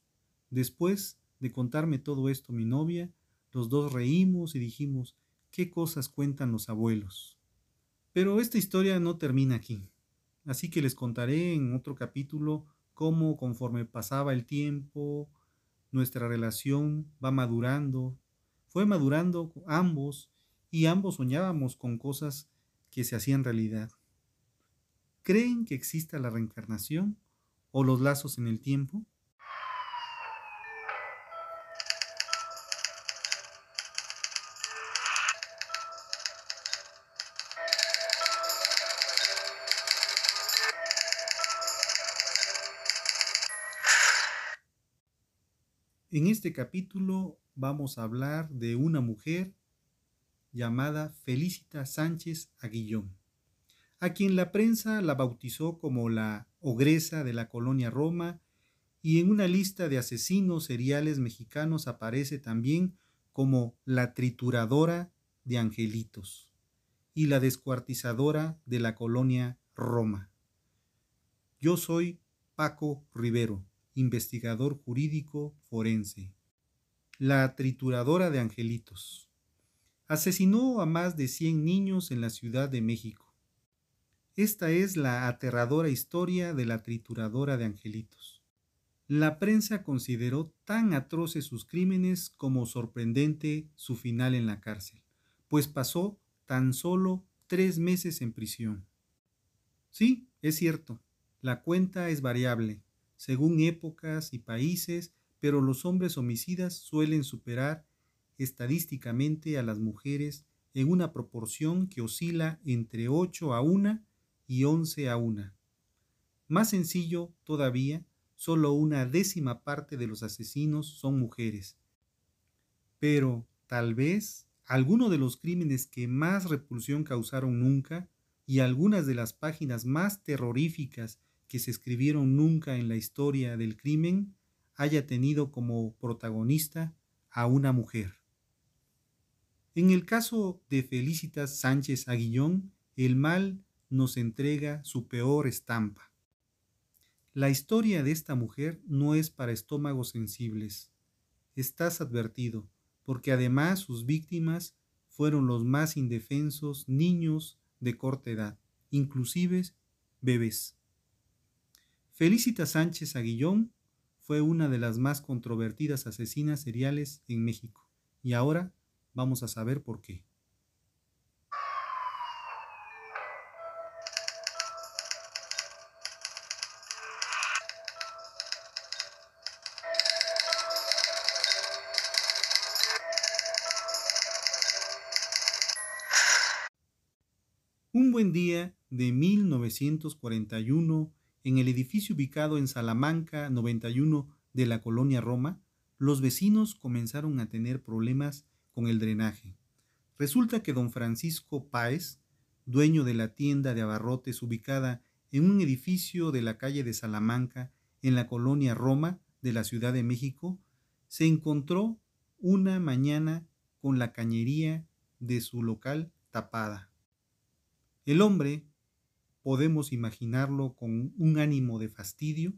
A: Después de contarme todo esto mi novia, los dos reímos y dijimos, ¿qué cosas cuentan los abuelos? Pero esta historia no termina aquí, así que les contaré en otro capítulo cómo conforme pasaba el tiempo, nuestra relación va madurando, fue madurando ambos y ambos soñábamos con cosas que se hacían realidad. ¿Creen que exista la reencarnación o los lazos en el tiempo? Este capítulo vamos a hablar de una mujer llamada Felicita Sánchez Aguillón, a quien la prensa la bautizó como la ogresa de la colonia Roma y en una lista de asesinos seriales mexicanos aparece también como la trituradora de angelitos y la descuartizadora de la colonia Roma. Yo soy Paco Rivero investigador jurídico forense. La trituradora de angelitos. Asesinó a más de 100 niños en la Ciudad de México. Esta es la aterradora historia de la trituradora de angelitos. La prensa consideró tan atroces sus crímenes como sorprendente su final en la cárcel, pues pasó tan solo tres meses en prisión. Sí, es cierto, la cuenta es variable, según épocas y países, pero los hombres homicidas suelen superar estadísticamente a las mujeres en una proporción que oscila entre 8 a 1 y 11 a 1. Más sencillo todavía, solo una décima parte de los asesinos son mujeres. Pero, tal vez, alguno de los crímenes que más repulsión causaron nunca y algunas de las páginas más terroríficas que se escribieron nunca en la historia del crimen haya tenido como protagonista a una mujer. En el caso de Felicitas Sánchez Aguillón, el mal nos entrega su peor estampa. La historia de esta mujer no es para estómagos sensibles. Estás advertido, porque además sus víctimas fueron los más indefensos niños de corta edad, inclusive bebés. Felicita Sánchez Aguillón fue una de las más controvertidas asesinas seriales en México y ahora vamos a saber por qué. Un buen día de 1941 en el edificio ubicado en Salamanca 91 de la colonia Roma, los vecinos comenzaron a tener problemas con el drenaje. Resulta que don Francisco Páez, dueño de la tienda de abarrotes ubicada en un edificio de la calle de Salamanca, en la colonia Roma de la Ciudad de México, se encontró una mañana con la cañería de su local tapada. El hombre, podemos imaginarlo con un ánimo de fastidio,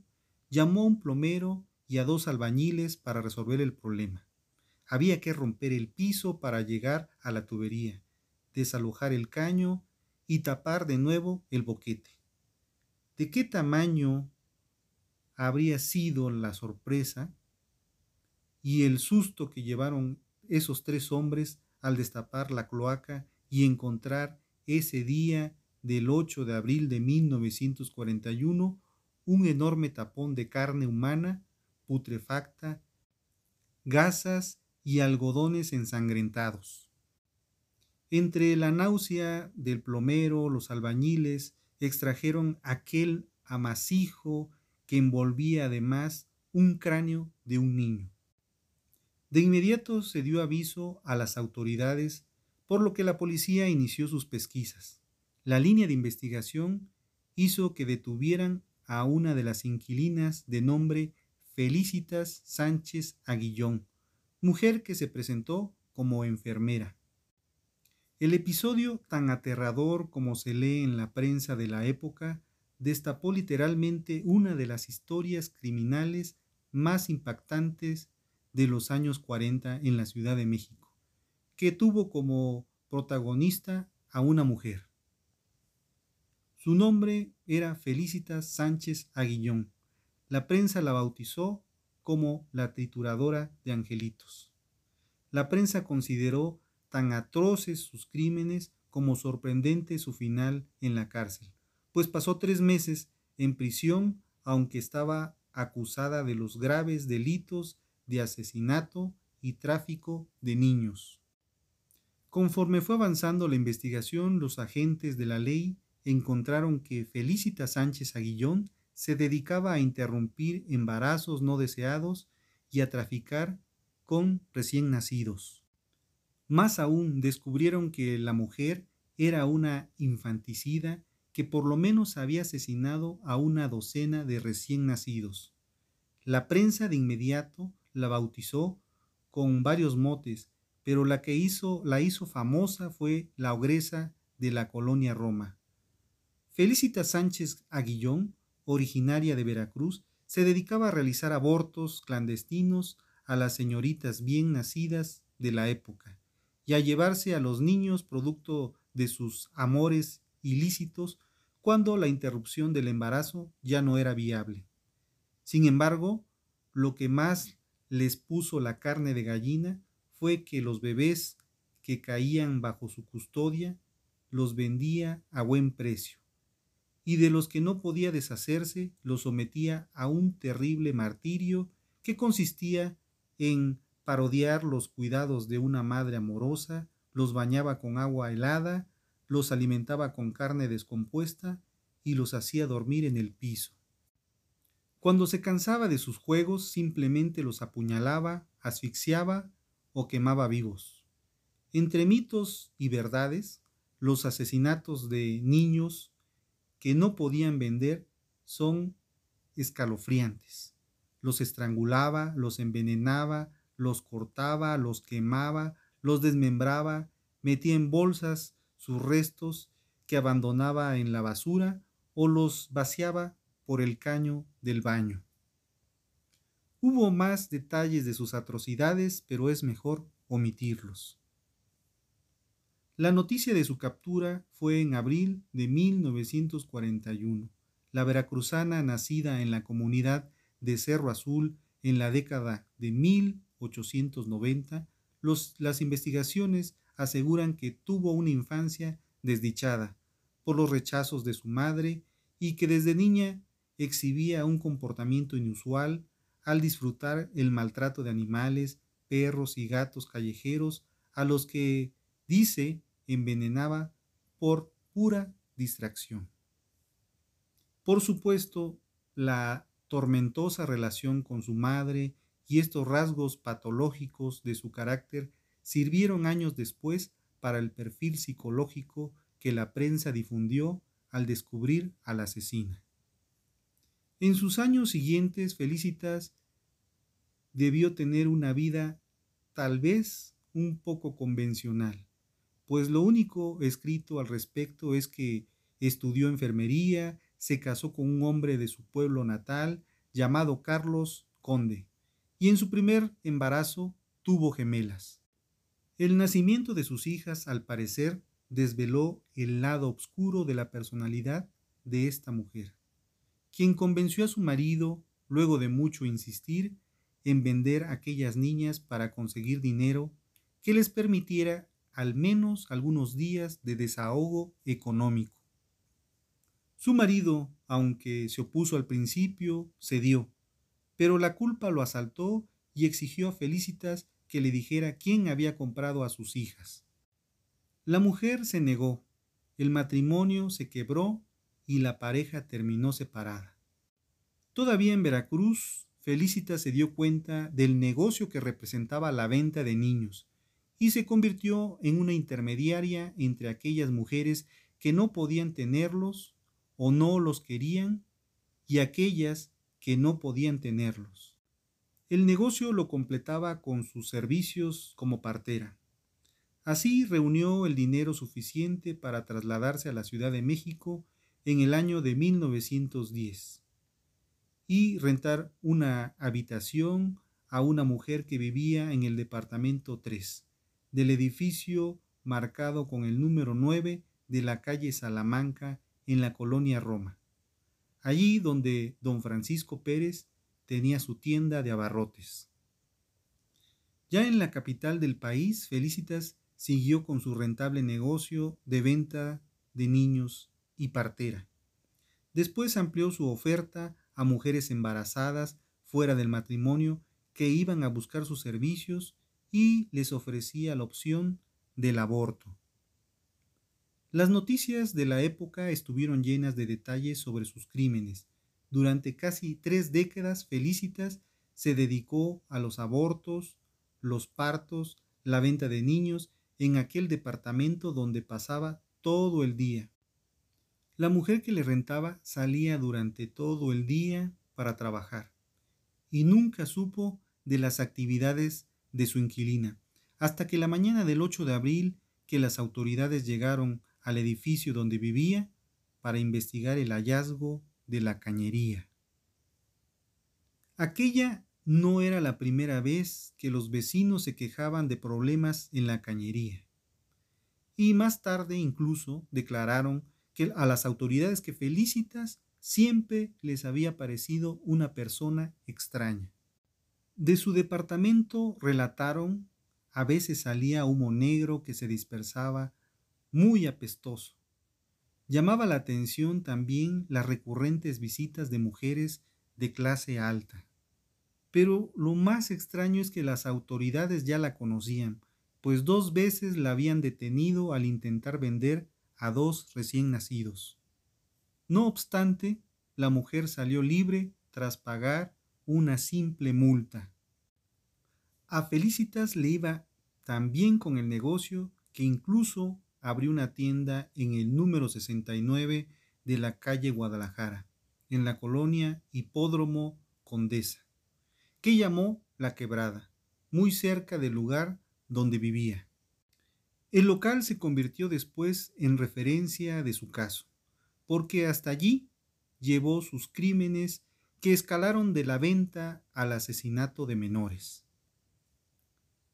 A: llamó a un plomero y a dos albañiles para resolver el problema. Había que romper el piso para llegar a la tubería, desalojar el caño y tapar de nuevo el boquete. ¿De qué tamaño habría sido la sorpresa y el susto que llevaron esos tres hombres al destapar la cloaca y encontrar ese día del 8 de abril de 1941 un enorme tapón de carne humana putrefacta, gasas y algodones ensangrentados. Entre la náusea del plomero, los albañiles extrajeron aquel amasijo que envolvía además un cráneo de un niño. De inmediato se dio aviso a las autoridades, por lo que la policía inició sus pesquisas. La línea de investigación hizo que detuvieran a una de las inquilinas de nombre Felicitas Sánchez Aguillón, mujer que se presentó como enfermera. El episodio, tan aterrador como se lee en la prensa de la época, destapó literalmente una de las historias criminales más impactantes de los años 40 en la Ciudad de México, que tuvo como protagonista a una mujer. Su nombre era Felicitas Sánchez Aguillón, La prensa la bautizó como la trituradora de angelitos. La prensa consideró tan atroces sus crímenes como sorprendente su final en la cárcel, pues pasó tres meses en prisión aunque estaba acusada de los graves delitos de asesinato y tráfico de niños. Conforme fue avanzando la investigación, los agentes de la ley encontraron que Felicita Sánchez Aguillón se dedicaba a interrumpir embarazos no deseados y a traficar con recién nacidos. Más aún, descubrieron que la mujer era una infanticida que por lo menos había asesinado a una docena de recién nacidos. La prensa de inmediato la bautizó con varios motes, pero la que hizo, la hizo famosa fue la ogresa de la colonia Roma. Felicita Sánchez Aguillón, originaria de Veracruz, se dedicaba a realizar abortos clandestinos a las señoritas bien nacidas de la época y a llevarse a los niños producto de sus amores ilícitos cuando la interrupción del embarazo ya no era viable. Sin embargo, lo que más les puso la carne de gallina fue que los bebés que caían bajo su custodia los vendía a buen precio, y de los que no podía deshacerse los sometía a un terrible martirio que consistía en parodiar los cuidados de una madre amorosa, los bañaba con agua helada los alimentaba con carne descompuesta y los hacía dormir en el piso. Cuando se cansaba de sus juegos, simplemente los apuñalaba, asfixiaba o quemaba vivos. Entre mitos y verdades, los asesinatos de niños que no podían vender son escalofriantes. Los estrangulaba, los envenenaba, los cortaba, los quemaba, los desmembraba, metía en bolsas sus restos que abandonaba en la basura o los vaciaba por el caño del baño. Hubo más detalles de sus atrocidades, pero es mejor omitirlos. La noticia de su captura fue en abril de 1941. La veracruzana, nacida en la comunidad de Cerro Azul en la década de 1890, las investigaciones aseguran que tuvo una infancia desdichada por los rechazos de su madre y que desde niña exhibía un comportamiento inusual al disfrutar el maltrato de animales, perros y gatos callejeros a los que, dice, envenenaba por pura distracción. Por supuesto, la tormentosa relación con su madre y estos rasgos patológicos de su carácter sirvieron años después para el perfil psicológico que la prensa difundió al descubrir al asesina. En sus años siguientes, Felicitas debió tener una vida tal vez un poco convencional, pues lo único escrito al respecto es que estudió enfermería, se casó con un hombre de su pueblo natal llamado Carlos Conde, y en su primer embarazo tuvo gemelas. El nacimiento de sus hijas, al parecer, desveló el lado oscuro de la personalidad de esta mujer, quien convenció a su marido, luego de mucho insistir, en vender aquellas niñas para conseguir dinero que les permitiera al menos algunos días de desahogo económico. Su marido, aunque se opuso al principio, cedió, pero la culpa lo asaltó y exigió a Felicitas que le dijera quién había comprado a sus hijas. La mujer se negó, el matrimonio se quebró y la pareja terminó separada. Todavía en Veracruz, Felicita se dio cuenta del negocio que representaba la venta de niños y se convirtió en una intermediaria entre aquellas mujeres que no podían tenerlos o no los querían y aquellas que no podían tenerlos. El negocio lo completaba con sus servicios como partera. Así reunió el dinero suficiente para trasladarse a la Ciudad de México en el año de 1910 y rentar una habitación a una mujer que vivía en el departamento 3 del edificio marcado con el número 9 de la calle Salamanca en la colonia Roma. allí donde don Francisco Pérez tenía su tienda de abarrotes. Ya en la capital del país, Felicitas siguió con su rentable negocio de venta de niños y partera. Después amplió su oferta a mujeres embarazadas fuera del matrimonio que iban a buscar sus servicios y les ofrecía la opción del aborto. Las noticias de la época estuvieron llenas de detalles sobre sus crímenes. Durante casi tres décadas, Felicitas se dedicó a los abortos, los partos, la venta de niños en aquel departamento donde pasaba todo el día. La mujer que le rentaba salía durante todo el día para trabajar y nunca supo de las actividades de su inquilina, hasta que la mañana del 8 de abril que las autoridades llegaron al edificio donde vivía para investigar el hallazgo de la cañería. Aquella no era la primera vez que los vecinos se quejaban de problemas en la cañería. Y más tarde incluso declararon que a las autoridades que Felicitas siempre les había parecido una persona extraña. De su departamento relataron a veces salía humo negro que se dispersaba muy apestoso. Llamaba la atención también las recurrentes visitas de mujeres de clase alta. Pero lo más extraño es que las autoridades ya la conocían, pues dos veces la habían detenido al intentar vender a dos recién nacidos. No obstante, la mujer salió libre tras pagar una simple multa. A Felicitas le iba tan bien con el negocio que incluso abrió una tienda en el número 69 de la calle Guadalajara, en la colonia Hipódromo Condesa, que llamó La Quebrada, muy cerca del lugar donde vivía. El local se convirtió después en referencia de su caso, porque hasta allí llevó sus crímenes que escalaron de la venta al asesinato de menores.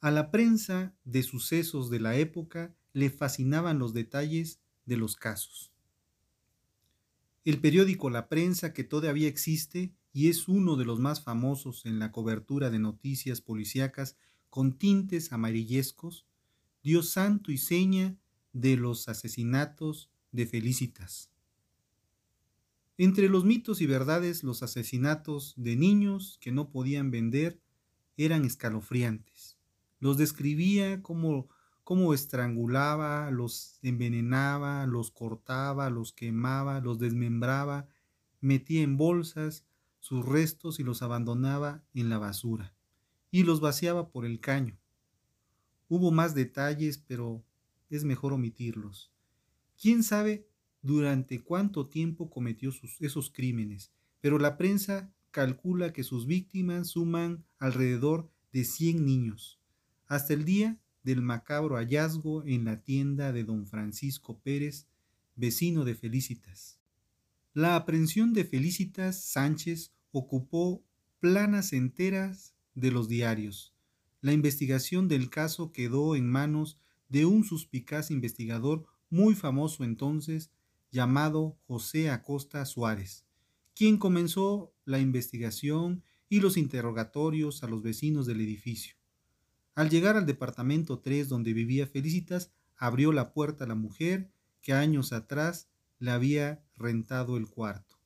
A: A la prensa de sucesos de la época le fascinaban los detalles de los casos. El periódico La Prensa, que todavía existe y es uno de los más famosos en la cobertura de noticias policíacas con tintes amarillescos, dio santo y seña de los asesinatos de Felicitas. Entre los mitos y verdades, los asesinatos de niños que no podían vender eran escalofriantes. Los describía como cómo estrangulaba, los envenenaba, los cortaba, los quemaba, los desmembraba, metía en bolsas sus restos y los abandonaba en la basura, y los vaciaba por el caño. Hubo más detalles, pero es mejor omitirlos. ¿Quién sabe durante cuánto tiempo cometió esos crímenes? Pero la prensa calcula que sus víctimas suman alrededor de 100 niños, hasta el día del macabro hallazgo en la tienda de don Francisco Pérez, vecino de Felicitas. La aprehensión de Felicitas Sánchez ocupó planas enteras de los diarios. La investigación del caso quedó en manos de un suspicaz investigador muy famoso entonces, llamado José Acosta Suárez, quien comenzó la investigación y los interrogatorios a los vecinos del edificio. Al llegar al departamento 3 donde vivía Felicitas, abrió la puerta a la mujer que años atrás le había rentado el cuarto.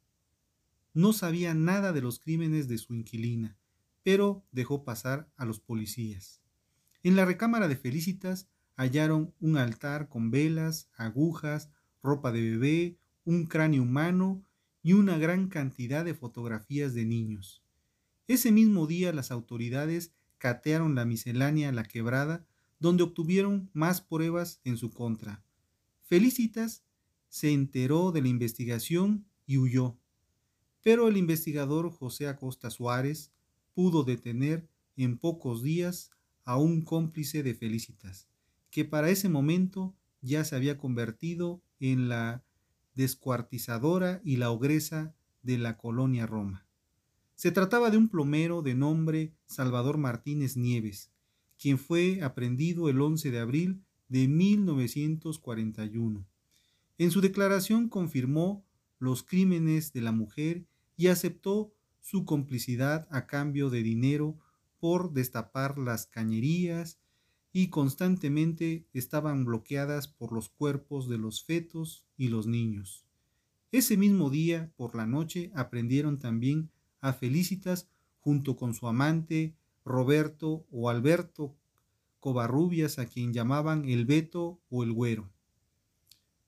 A: No sabía nada de los crímenes de su inquilina, pero dejó pasar a los policías. En la recámara de Felicitas hallaron un altar con velas, agujas, ropa de bebé, un cráneo humano y una gran cantidad de fotografías de niños. Ese mismo día las autoridades catearon la miscelánea La Quebrada, donde obtuvieron más pruebas en su contra. Felicitas se enteró de la investigación y huyó, pero el investigador José Acosta Suárez pudo detener en pocos días a un cómplice de Felicitas, que para ese momento ya se había convertido en la descuartizadora y la ogresa de la colonia Roma. Se trataba de un plomero de nombre Salvador Martínez Nieves, quien fue aprendido el 11 de abril de 1941. En su declaración confirmó los crímenes de la mujer y aceptó su complicidad a cambio de dinero por destapar las cañerías y constantemente estaban bloqueadas por los cuerpos de los fetos y los niños. Ese mismo día, por la noche, aprendieron también a Felicitas junto con su amante Roberto o Alberto Covarrubias, a quien llamaban el Beto o el Güero.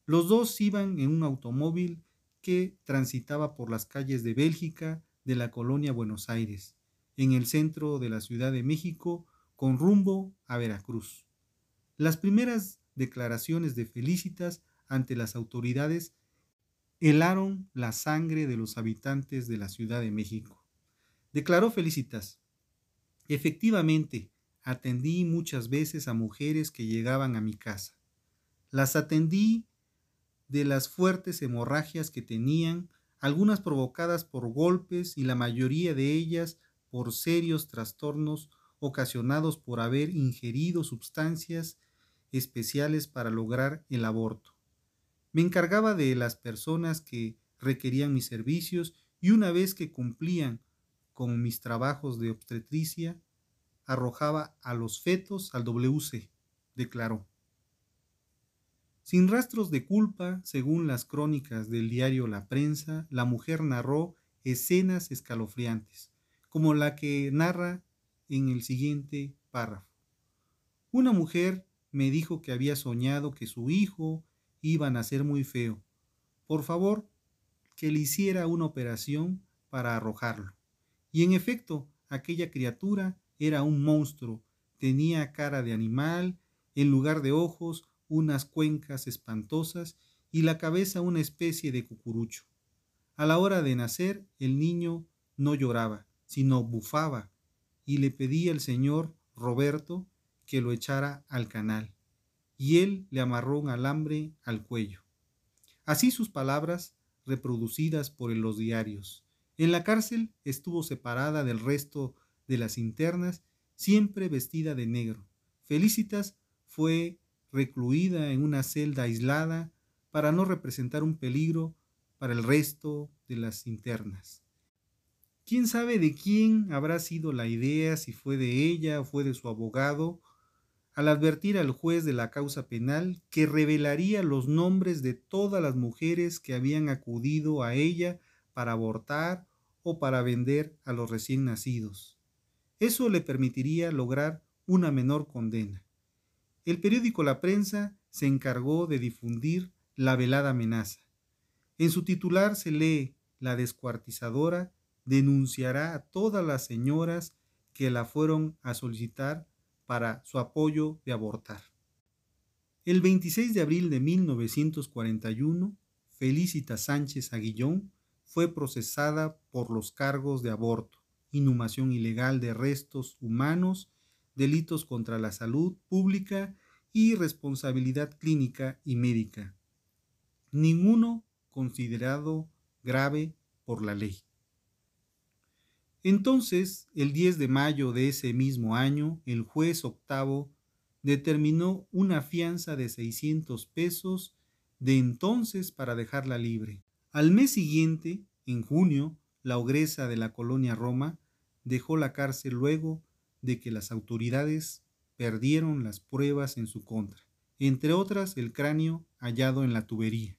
A: Los dos iban en un automóvil que transitaba por las calles de Bélgica de la colonia Buenos Aires, en el centro de la Ciudad de México, con rumbo a Veracruz. Las primeras declaraciones de Felicitas ante las autoridades helaron la sangre de los habitantes de la Ciudad de México. Declaró Felicitas, efectivamente, atendí muchas veces a mujeres que llegaban a mi casa. Las atendí de las fuertes hemorragias que tenían, algunas provocadas por golpes y la mayoría de ellas por serios trastornos ocasionados por haber ingerido sustancias especiales para lograr el aborto. Me encargaba de las personas que requerían mis servicios y una vez que cumplían con mis trabajos de obstetricia, arrojaba a los fetos al WC, declaró. Sin rastros de culpa, según las crónicas del diario La Prensa, la mujer narró escenas escalofriantes, como la que narra en el siguiente párrafo. Una mujer me dijo que había soñado que su hijo iba a nacer muy feo. Por favor, que le hiciera una operación para arrojarlo. Y en efecto, aquella criatura era un monstruo, tenía cara de animal, en lugar de ojos unas cuencas espantosas y la cabeza una especie de cucurucho. A la hora de nacer, el niño no lloraba, sino bufaba, y le pedía al señor Roberto que lo echara al canal, y él le amarró un alambre al cuello. Así sus palabras, reproducidas por los diarios. En la cárcel estuvo separada del resto de las internas, siempre vestida de negro. Felicitas fue recluida en una celda aislada para no representar un peligro para el resto de las internas. ¿Quién sabe de quién habrá sido la idea, si fue de ella o fue de su abogado, al advertir al juez de la causa penal que revelaría los nombres de todas las mujeres que habían acudido a ella para abortar o para vender a los recién nacidos. Eso le permitiría lograr una menor condena el periódico La Prensa se encargó de difundir la velada amenaza. En su titular se lee La descuartizadora denunciará a todas las señoras que la fueron a solicitar para su apoyo de abortar. El 26 de abril de 1941, Felicita Sánchez Aguillón fue procesada por los cargos de aborto, inhumación ilegal de restos humanos delitos contra la salud pública y responsabilidad clínica y médica, ninguno considerado grave por la ley. Entonces, el 10 de mayo de ese mismo año, el juez octavo determinó una fianza de 600 pesos de entonces para dejarla libre. Al mes siguiente, en junio, la ogresa de la colonia Roma dejó la cárcel luego de que las autoridades perdieron las pruebas en su contra, entre otras el cráneo hallado en la tubería.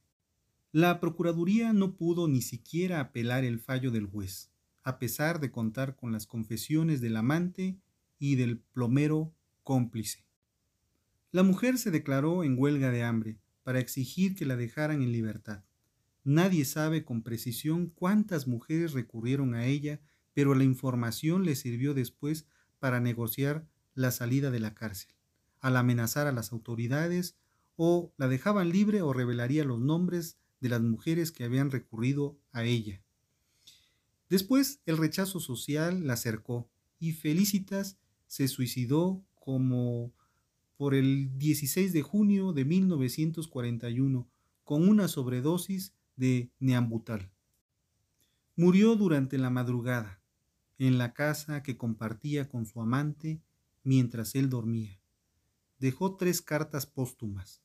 A: La Procuraduría no pudo ni siquiera apelar el fallo del juez, a pesar de contar con las confesiones del amante y del plomero cómplice. La mujer se declaró en huelga de hambre para exigir que la dejaran en libertad. Nadie sabe con precisión cuántas mujeres recurrieron a ella, pero la información le sirvió después para negociar la salida de la cárcel, al amenazar a las autoridades o la dejaban libre o revelaría los nombres de las mujeres que habían recurrido a ella. Después el rechazo social la acercó y Felicitas se suicidó como por el 16 de junio de 1941 con una sobredosis de neambutal. Murió durante la madrugada en la casa que compartía con su amante mientras él dormía. Dejó tres cartas póstumas,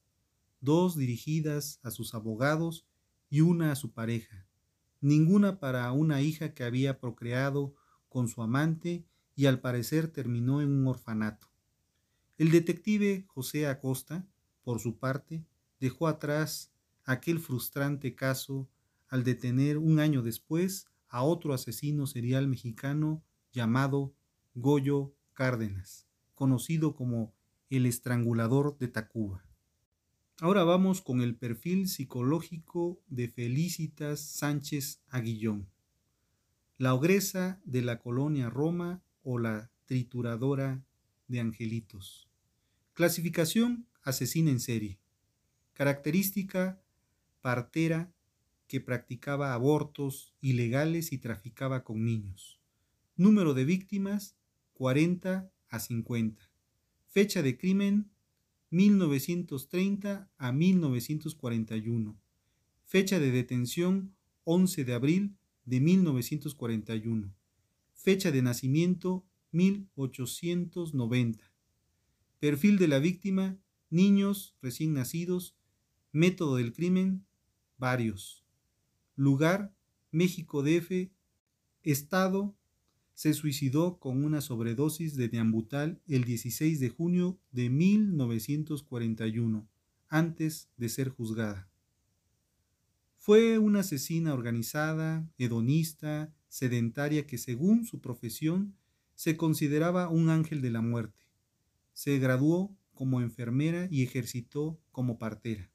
A: dos dirigidas a sus abogados y una a su pareja, ninguna para una hija que había procreado con su amante y al parecer terminó en un orfanato. El detective José Acosta, por su parte, dejó atrás aquel frustrante caso al detener un año después a otro asesino serial mexicano llamado Goyo Cárdenas, conocido como el estrangulador de Tacuba. Ahora vamos con el perfil psicológico de Felicitas Sánchez Aguillón, la ogresa de la colonia Roma o la trituradora de angelitos. Clasificación asesina en serie. Característica partera que practicaba abortos ilegales y traficaba con niños. Número de víctimas 40 a 50. Fecha de crimen 1930 a 1941. Fecha de detención 11 de abril de 1941. Fecha de nacimiento 1890. Perfil de la víctima, niños recién nacidos. Método del crimen, varios. Lugar, México DF. Estado, se suicidó con una sobredosis de Neambutal el 16 de junio de 1941, antes de ser juzgada. Fue una asesina organizada, hedonista, sedentaria que según su profesión se consideraba un ángel de la muerte. Se graduó como enfermera y ejercitó como partera.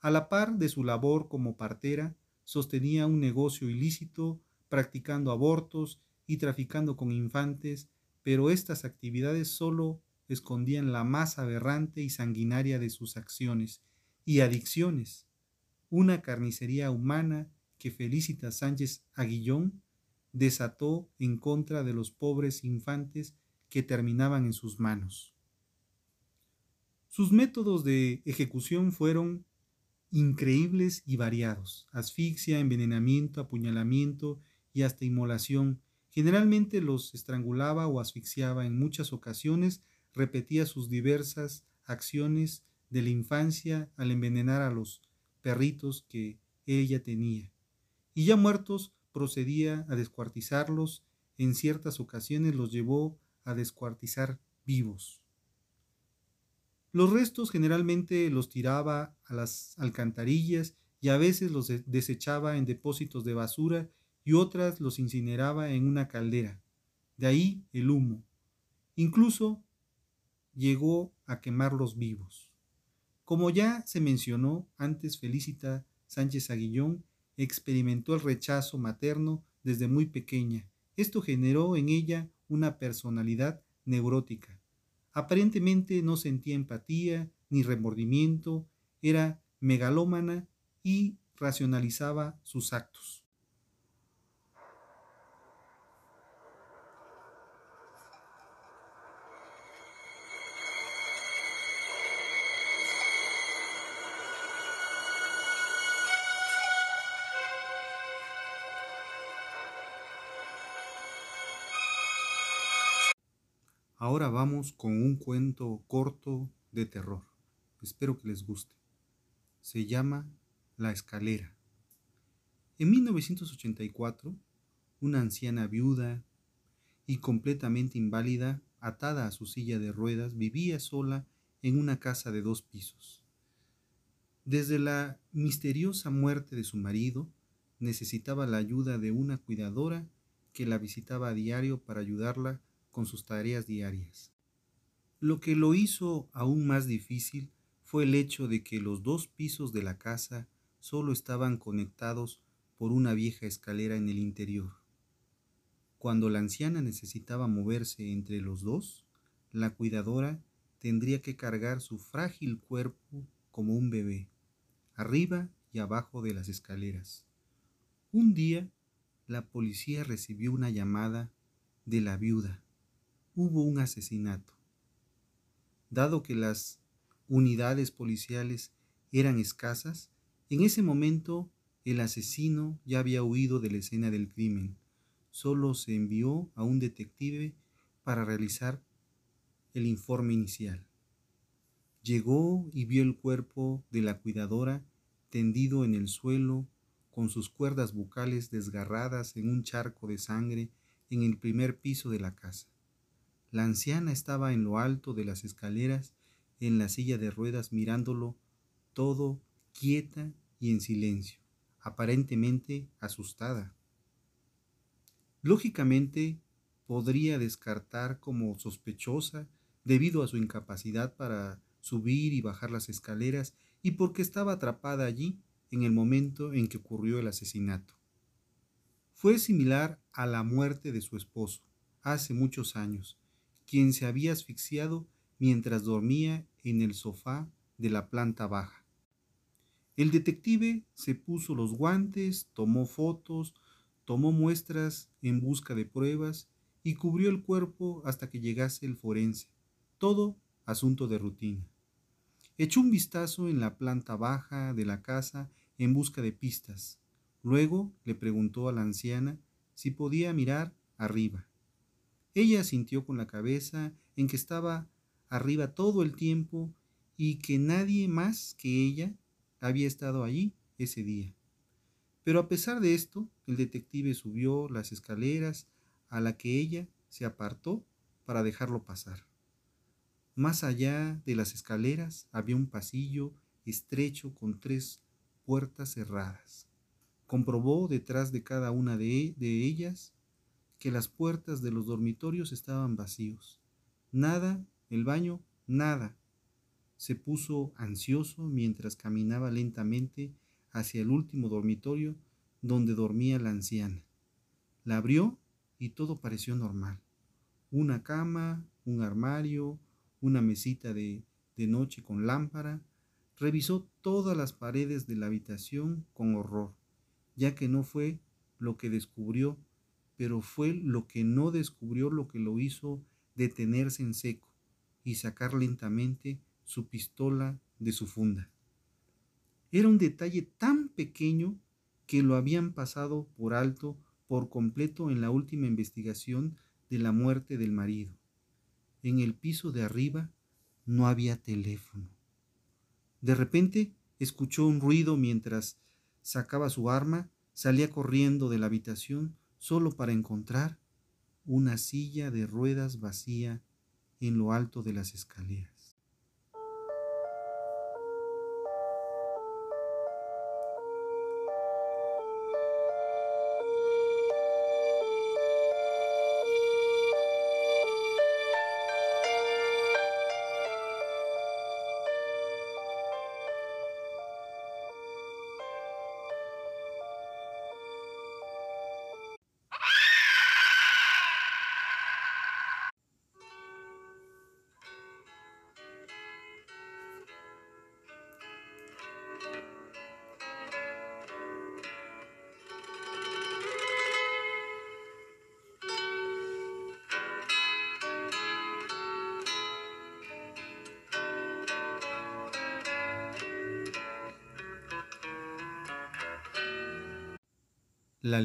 A: A la par de su labor como partera, sostenía un negocio ilícito, practicando abortos y traficando con infantes, pero estas actividades solo escondían la más aberrante y sanguinaria de sus acciones y adicciones, una carnicería humana que Felicita Sánchez Aguillón desató en contra de los pobres infantes que terminaban en sus manos. Sus métodos de ejecución fueron increíbles y variados, asfixia, envenenamiento, apuñalamiento y hasta inmolación, Generalmente los estrangulaba o asfixiaba. En muchas ocasiones repetía sus diversas acciones de la infancia al envenenar a los perritos que ella tenía. Y ya muertos procedía a descuartizarlos. En ciertas ocasiones los llevó a descuartizar vivos. Los restos generalmente los tiraba a las alcantarillas y a veces los desechaba en depósitos de basura y otras los incineraba en una caldera. De ahí el humo. Incluso llegó a quemarlos vivos. Como ya se mencionó antes, Felicita Sánchez Aguillón experimentó el rechazo materno desde muy pequeña. Esto generó en ella una personalidad neurótica. Aparentemente no sentía empatía ni remordimiento, era megalómana y racionalizaba sus actos. Ahora vamos con un cuento corto de terror. Espero que les guste. Se llama La escalera. En 1984, una anciana viuda y completamente inválida, atada a su silla de ruedas, vivía sola en una casa de dos pisos. Desde la misteriosa muerte de su marido, necesitaba la ayuda de una cuidadora que la visitaba a diario para ayudarla con sus tareas diarias. Lo que lo hizo aún más difícil fue el hecho de que los dos pisos de la casa solo estaban conectados por una vieja escalera en el interior. Cuando la anciana necesitaba moverse entre los dos, la cuidadora tendría que cargar su frágil cuerpo como un bebé, arriba y abajo de las escaleras. Un día, la policía recibió una llamada de la viuda hubo un asesinato. Dado que las unidades policiales eran escasas, en ese momento el asesino ya había huido de la escena del crimen. Solo se envió a un detective para realizar el informe inicial. Llegó y vio el cuerpo de la cuidadora tendido en el suelo, con sus cuerdas bucales desgarradas en un charco de sangre en el primer piso de la casa. La anciana estaba en lo alto de las escaleras, en la silla de ruedas, mirándolo todo quieta y en silencio, aparentemente asustada. Lógicamente, podría descartar como sospechosa debido a su incapacidad para subir y bajar las escaleras y porque estaba atrapada allí en el momento en que ocurrió el asesinato. Fue similar a la muerte de su esposo, hace muchos años, quien se había asfixiado mientras dormía en el sofá de la planta baja. El detective se puso los guantes, tomó fotos, tomó muestras en busca de pruebas y cubrió el cuerpo hasta que llegase el forense. Todo asunto de rutina. Echó un vistazo en la planta baja de la casa en busca de pistas. Luego le preguntó a la anciana si podía mirar arriba. Ella sintió con la cabeza en que estaba arriba todo el tiempo y que nadie más que ella había estado allí ese día. Pero a pesar de esto, el detective subió las escaleras a la que ella se apartó para dejarlo pasar. Más allá de las escaleras había un pasillo estrecho con tres puertas cerradas. Comprobó detrás de cada una de, de ellas que las puertas de los dormitorios estaban vacíos. Nada, el baño, nada. Se puso ansioso mientras caminaba lentamente hacia el último dormitorio donde dormía la anciana. La abrió y todo pareció normal. Una cama, un armario, una mesita de, de noche con lámpara, revisó todas las paredes de la habitación con horror, ya que no fue lo que descubrió, pero fue lo que no descubrió lo que lo hizo detenerse en seco y sacar lentamente su pistola de su funda. Era un detalle tan pequeño que lo habían pasado por alto por completo en la última investigación de la muerte del marido. En el piso de arriba no había teléfono. De repente escuchó un ruido mientras sacaba su arma, salía corriendo de la habitación solo para encontrar una silla de ruedas vacía en lo alto de las escaleras.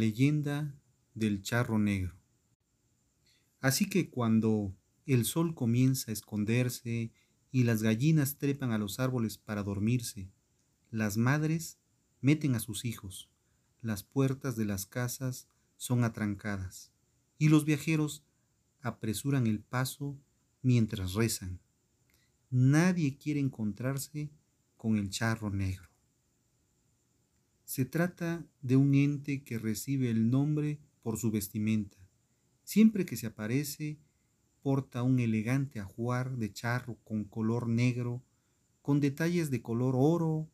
A: Leyenda del charro negro. Así que cuando el sol comienza a esconderse y las gallinas trepan a los árboles para dormirse, las madres meten a sus hijos, las puertas de las casas son atrancadas y los viajeros apresuran el paso mientras rezan. Nadie quiere encontrarse con el charro negro. Se trata de un ente que recibe el nombre por su vestimenta. Siempre que se aparece, porta un elegante ajuar de charro con color negro, con detalles de color oro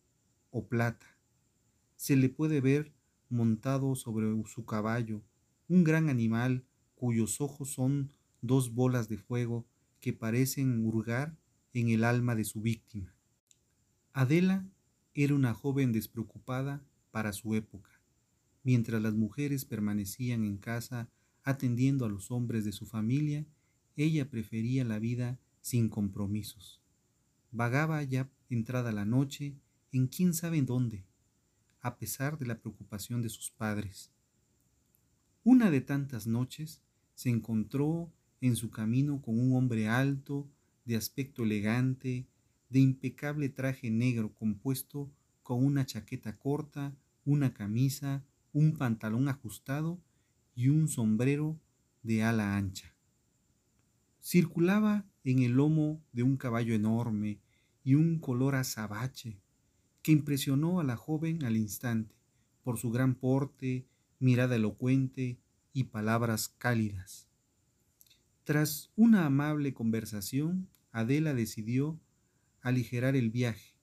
A: o plata. Se le puede ver montado sobre su caballo, un gran animal cuyos ojos son dos bolas de fuego que parecen hurgar en el alma de su víctima. Adela era una joven despreocupada para su época. Mientras las mujeres permanecían en casa atendiendo a los hombres de su familia, ella prefería la vida sin compromisos. Vagaba ya entrada la noche en quién sabe dónde, a pesar de la preocupación de sus padres. Una de tantas noches se encontró en su camino con un hombre alto, de aspecto elegante, de impecable traje negro compuesto con una chaqueta corta, una camisa, un pantalón ajustado y un sombrero de ala ancha. Circulaba en el lomo de un caballo enorme y un color azabache que impresionó a la joven al instante por su gran porte, mirada elocuente y palabras cálidas. Tras una amable conversación, Adela decidió aligerar el viaje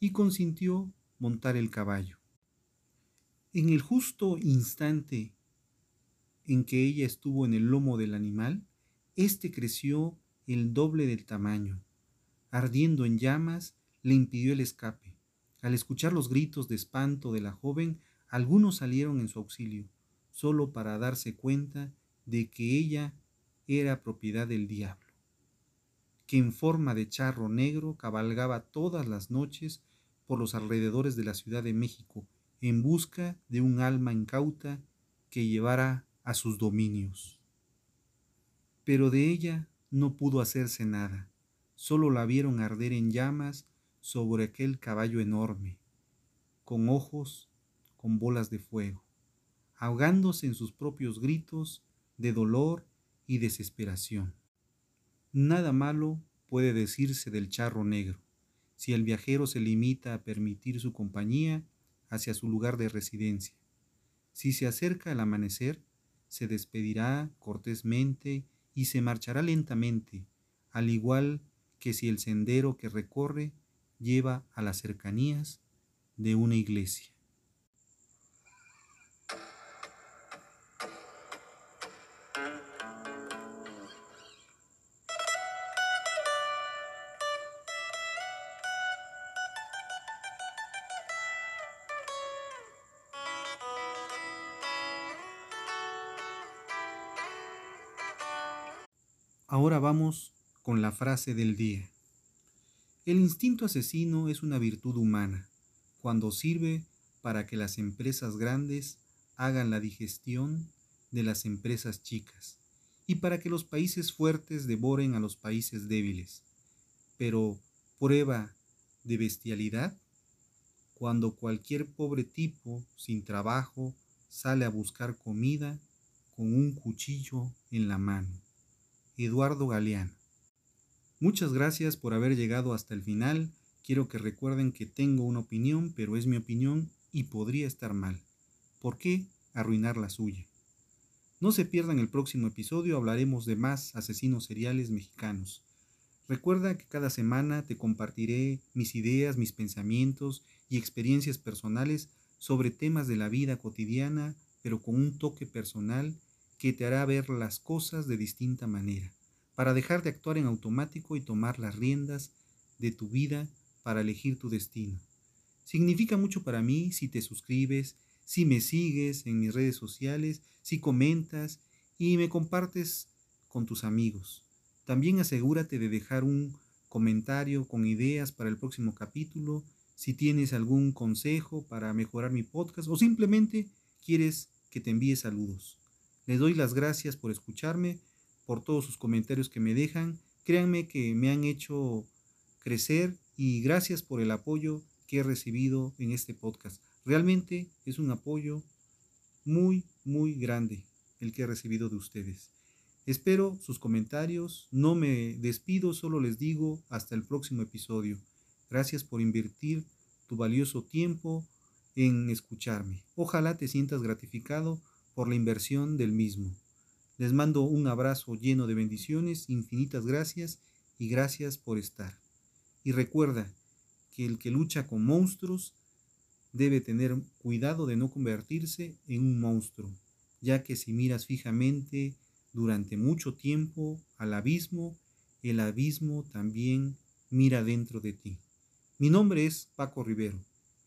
A: y consintió montar el caballo. En el justo instante en que ella estuvo en el lomo del animal, éste creció el doble del tamaño. Ardiendo en llamas, le impidió el escape. Al escuchar los gritos de espanto de la joven, algunos salieron en su auxilio, solo para darse cuenta de que ella era propiedad del diablo, que en forma de charro negro cabalgaba todas las noches por los alrededores de la Ciudad de México en busca de un alma incauta que llevara a sus dominios. Pero de ella no pudo hacerse nada, solo la vieron arder en llamas sobre aquel caballo enorme, con ojos con bolas de fuego, ahogándose en sus propios gritos de dolor y desesperación. Nada malo puede decirse del charro negro, si el viajero se limita a permitir su compañía hacia su lugar de residencia. Si se acerca el amanecer, se despedirá cortésmente y se marchará lentamente, al igual que si el sendero que recorre lleva a las cercanías de una iglesia. Ahora vamos con la frase del día. El instinto asesino es una virtud humana cuando sirve para que las empresas grandes hagan la digestión de las empresas chicas y para que los países fuertes devoren a los países débiles. Pero prueba de bestialidad cuando cualquier pobre tipo sin trabajo sale a buscar comida con un cuchillo en la mano. Eduardo Galeano. Muchas gracias por haber llegado hasta el final. Quiero que recuerden que tengo una opinión, pero es mi opinión y podría estar mal. ¿Por qué arruinar la suya? No se pierdan el próximo episodio, hablaremos de más asesinos seriales mexicanos. Recuerda que cada semana te compartiré mis ideas, mis pensamientos y experiencias personales sobre temas de la vida cotidiana, pero con un toque personal que te hará ver las cosas de distinta manera, para dejar de actuar en automático y tomar las riendas de tu vida para elegir tu destino. Significa mucho para mí si te suscribes, si me sigues en mis redes sociales, si comentas y me compartes con tus amigos. También asegúrate de dejar un comentario con ideas para el próximo capítulo, si tienes algún consejo para mejorar mi podcast o simplemente quieres que te envíe saludos. Les doy las gracias por escucharme, por todos sus comentarios que me dejan. Créanme que me han hecho crecer y gracias por el apoyo que he recibido en este podcast. Realmente es un apoyo muy, muy grande el que he recibido de ustedes. Espero sus comentarios. No me despido, solo les digo hasta el próximo episodio. Gracias por invertir tu valioso tiempo en escucharme. Ojalá te sientas gratificado por la inversión del mismo. Les mando un abrazo lleno de bendiciones, infinitas gracias y gracias por estar. Y recuerda que el que lucha con monstruos debe tener cuidado de no convertirse en un monstruo, ya que si miras fijamente durante mucho tiempo al abismo, el abismo también mira dentro de ti. Mi nombre es Paco Rivero.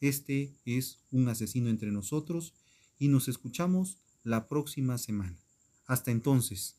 A: Este es un asesino entre nosotros y nos escuchamos la próxima semana. Hasta entonces.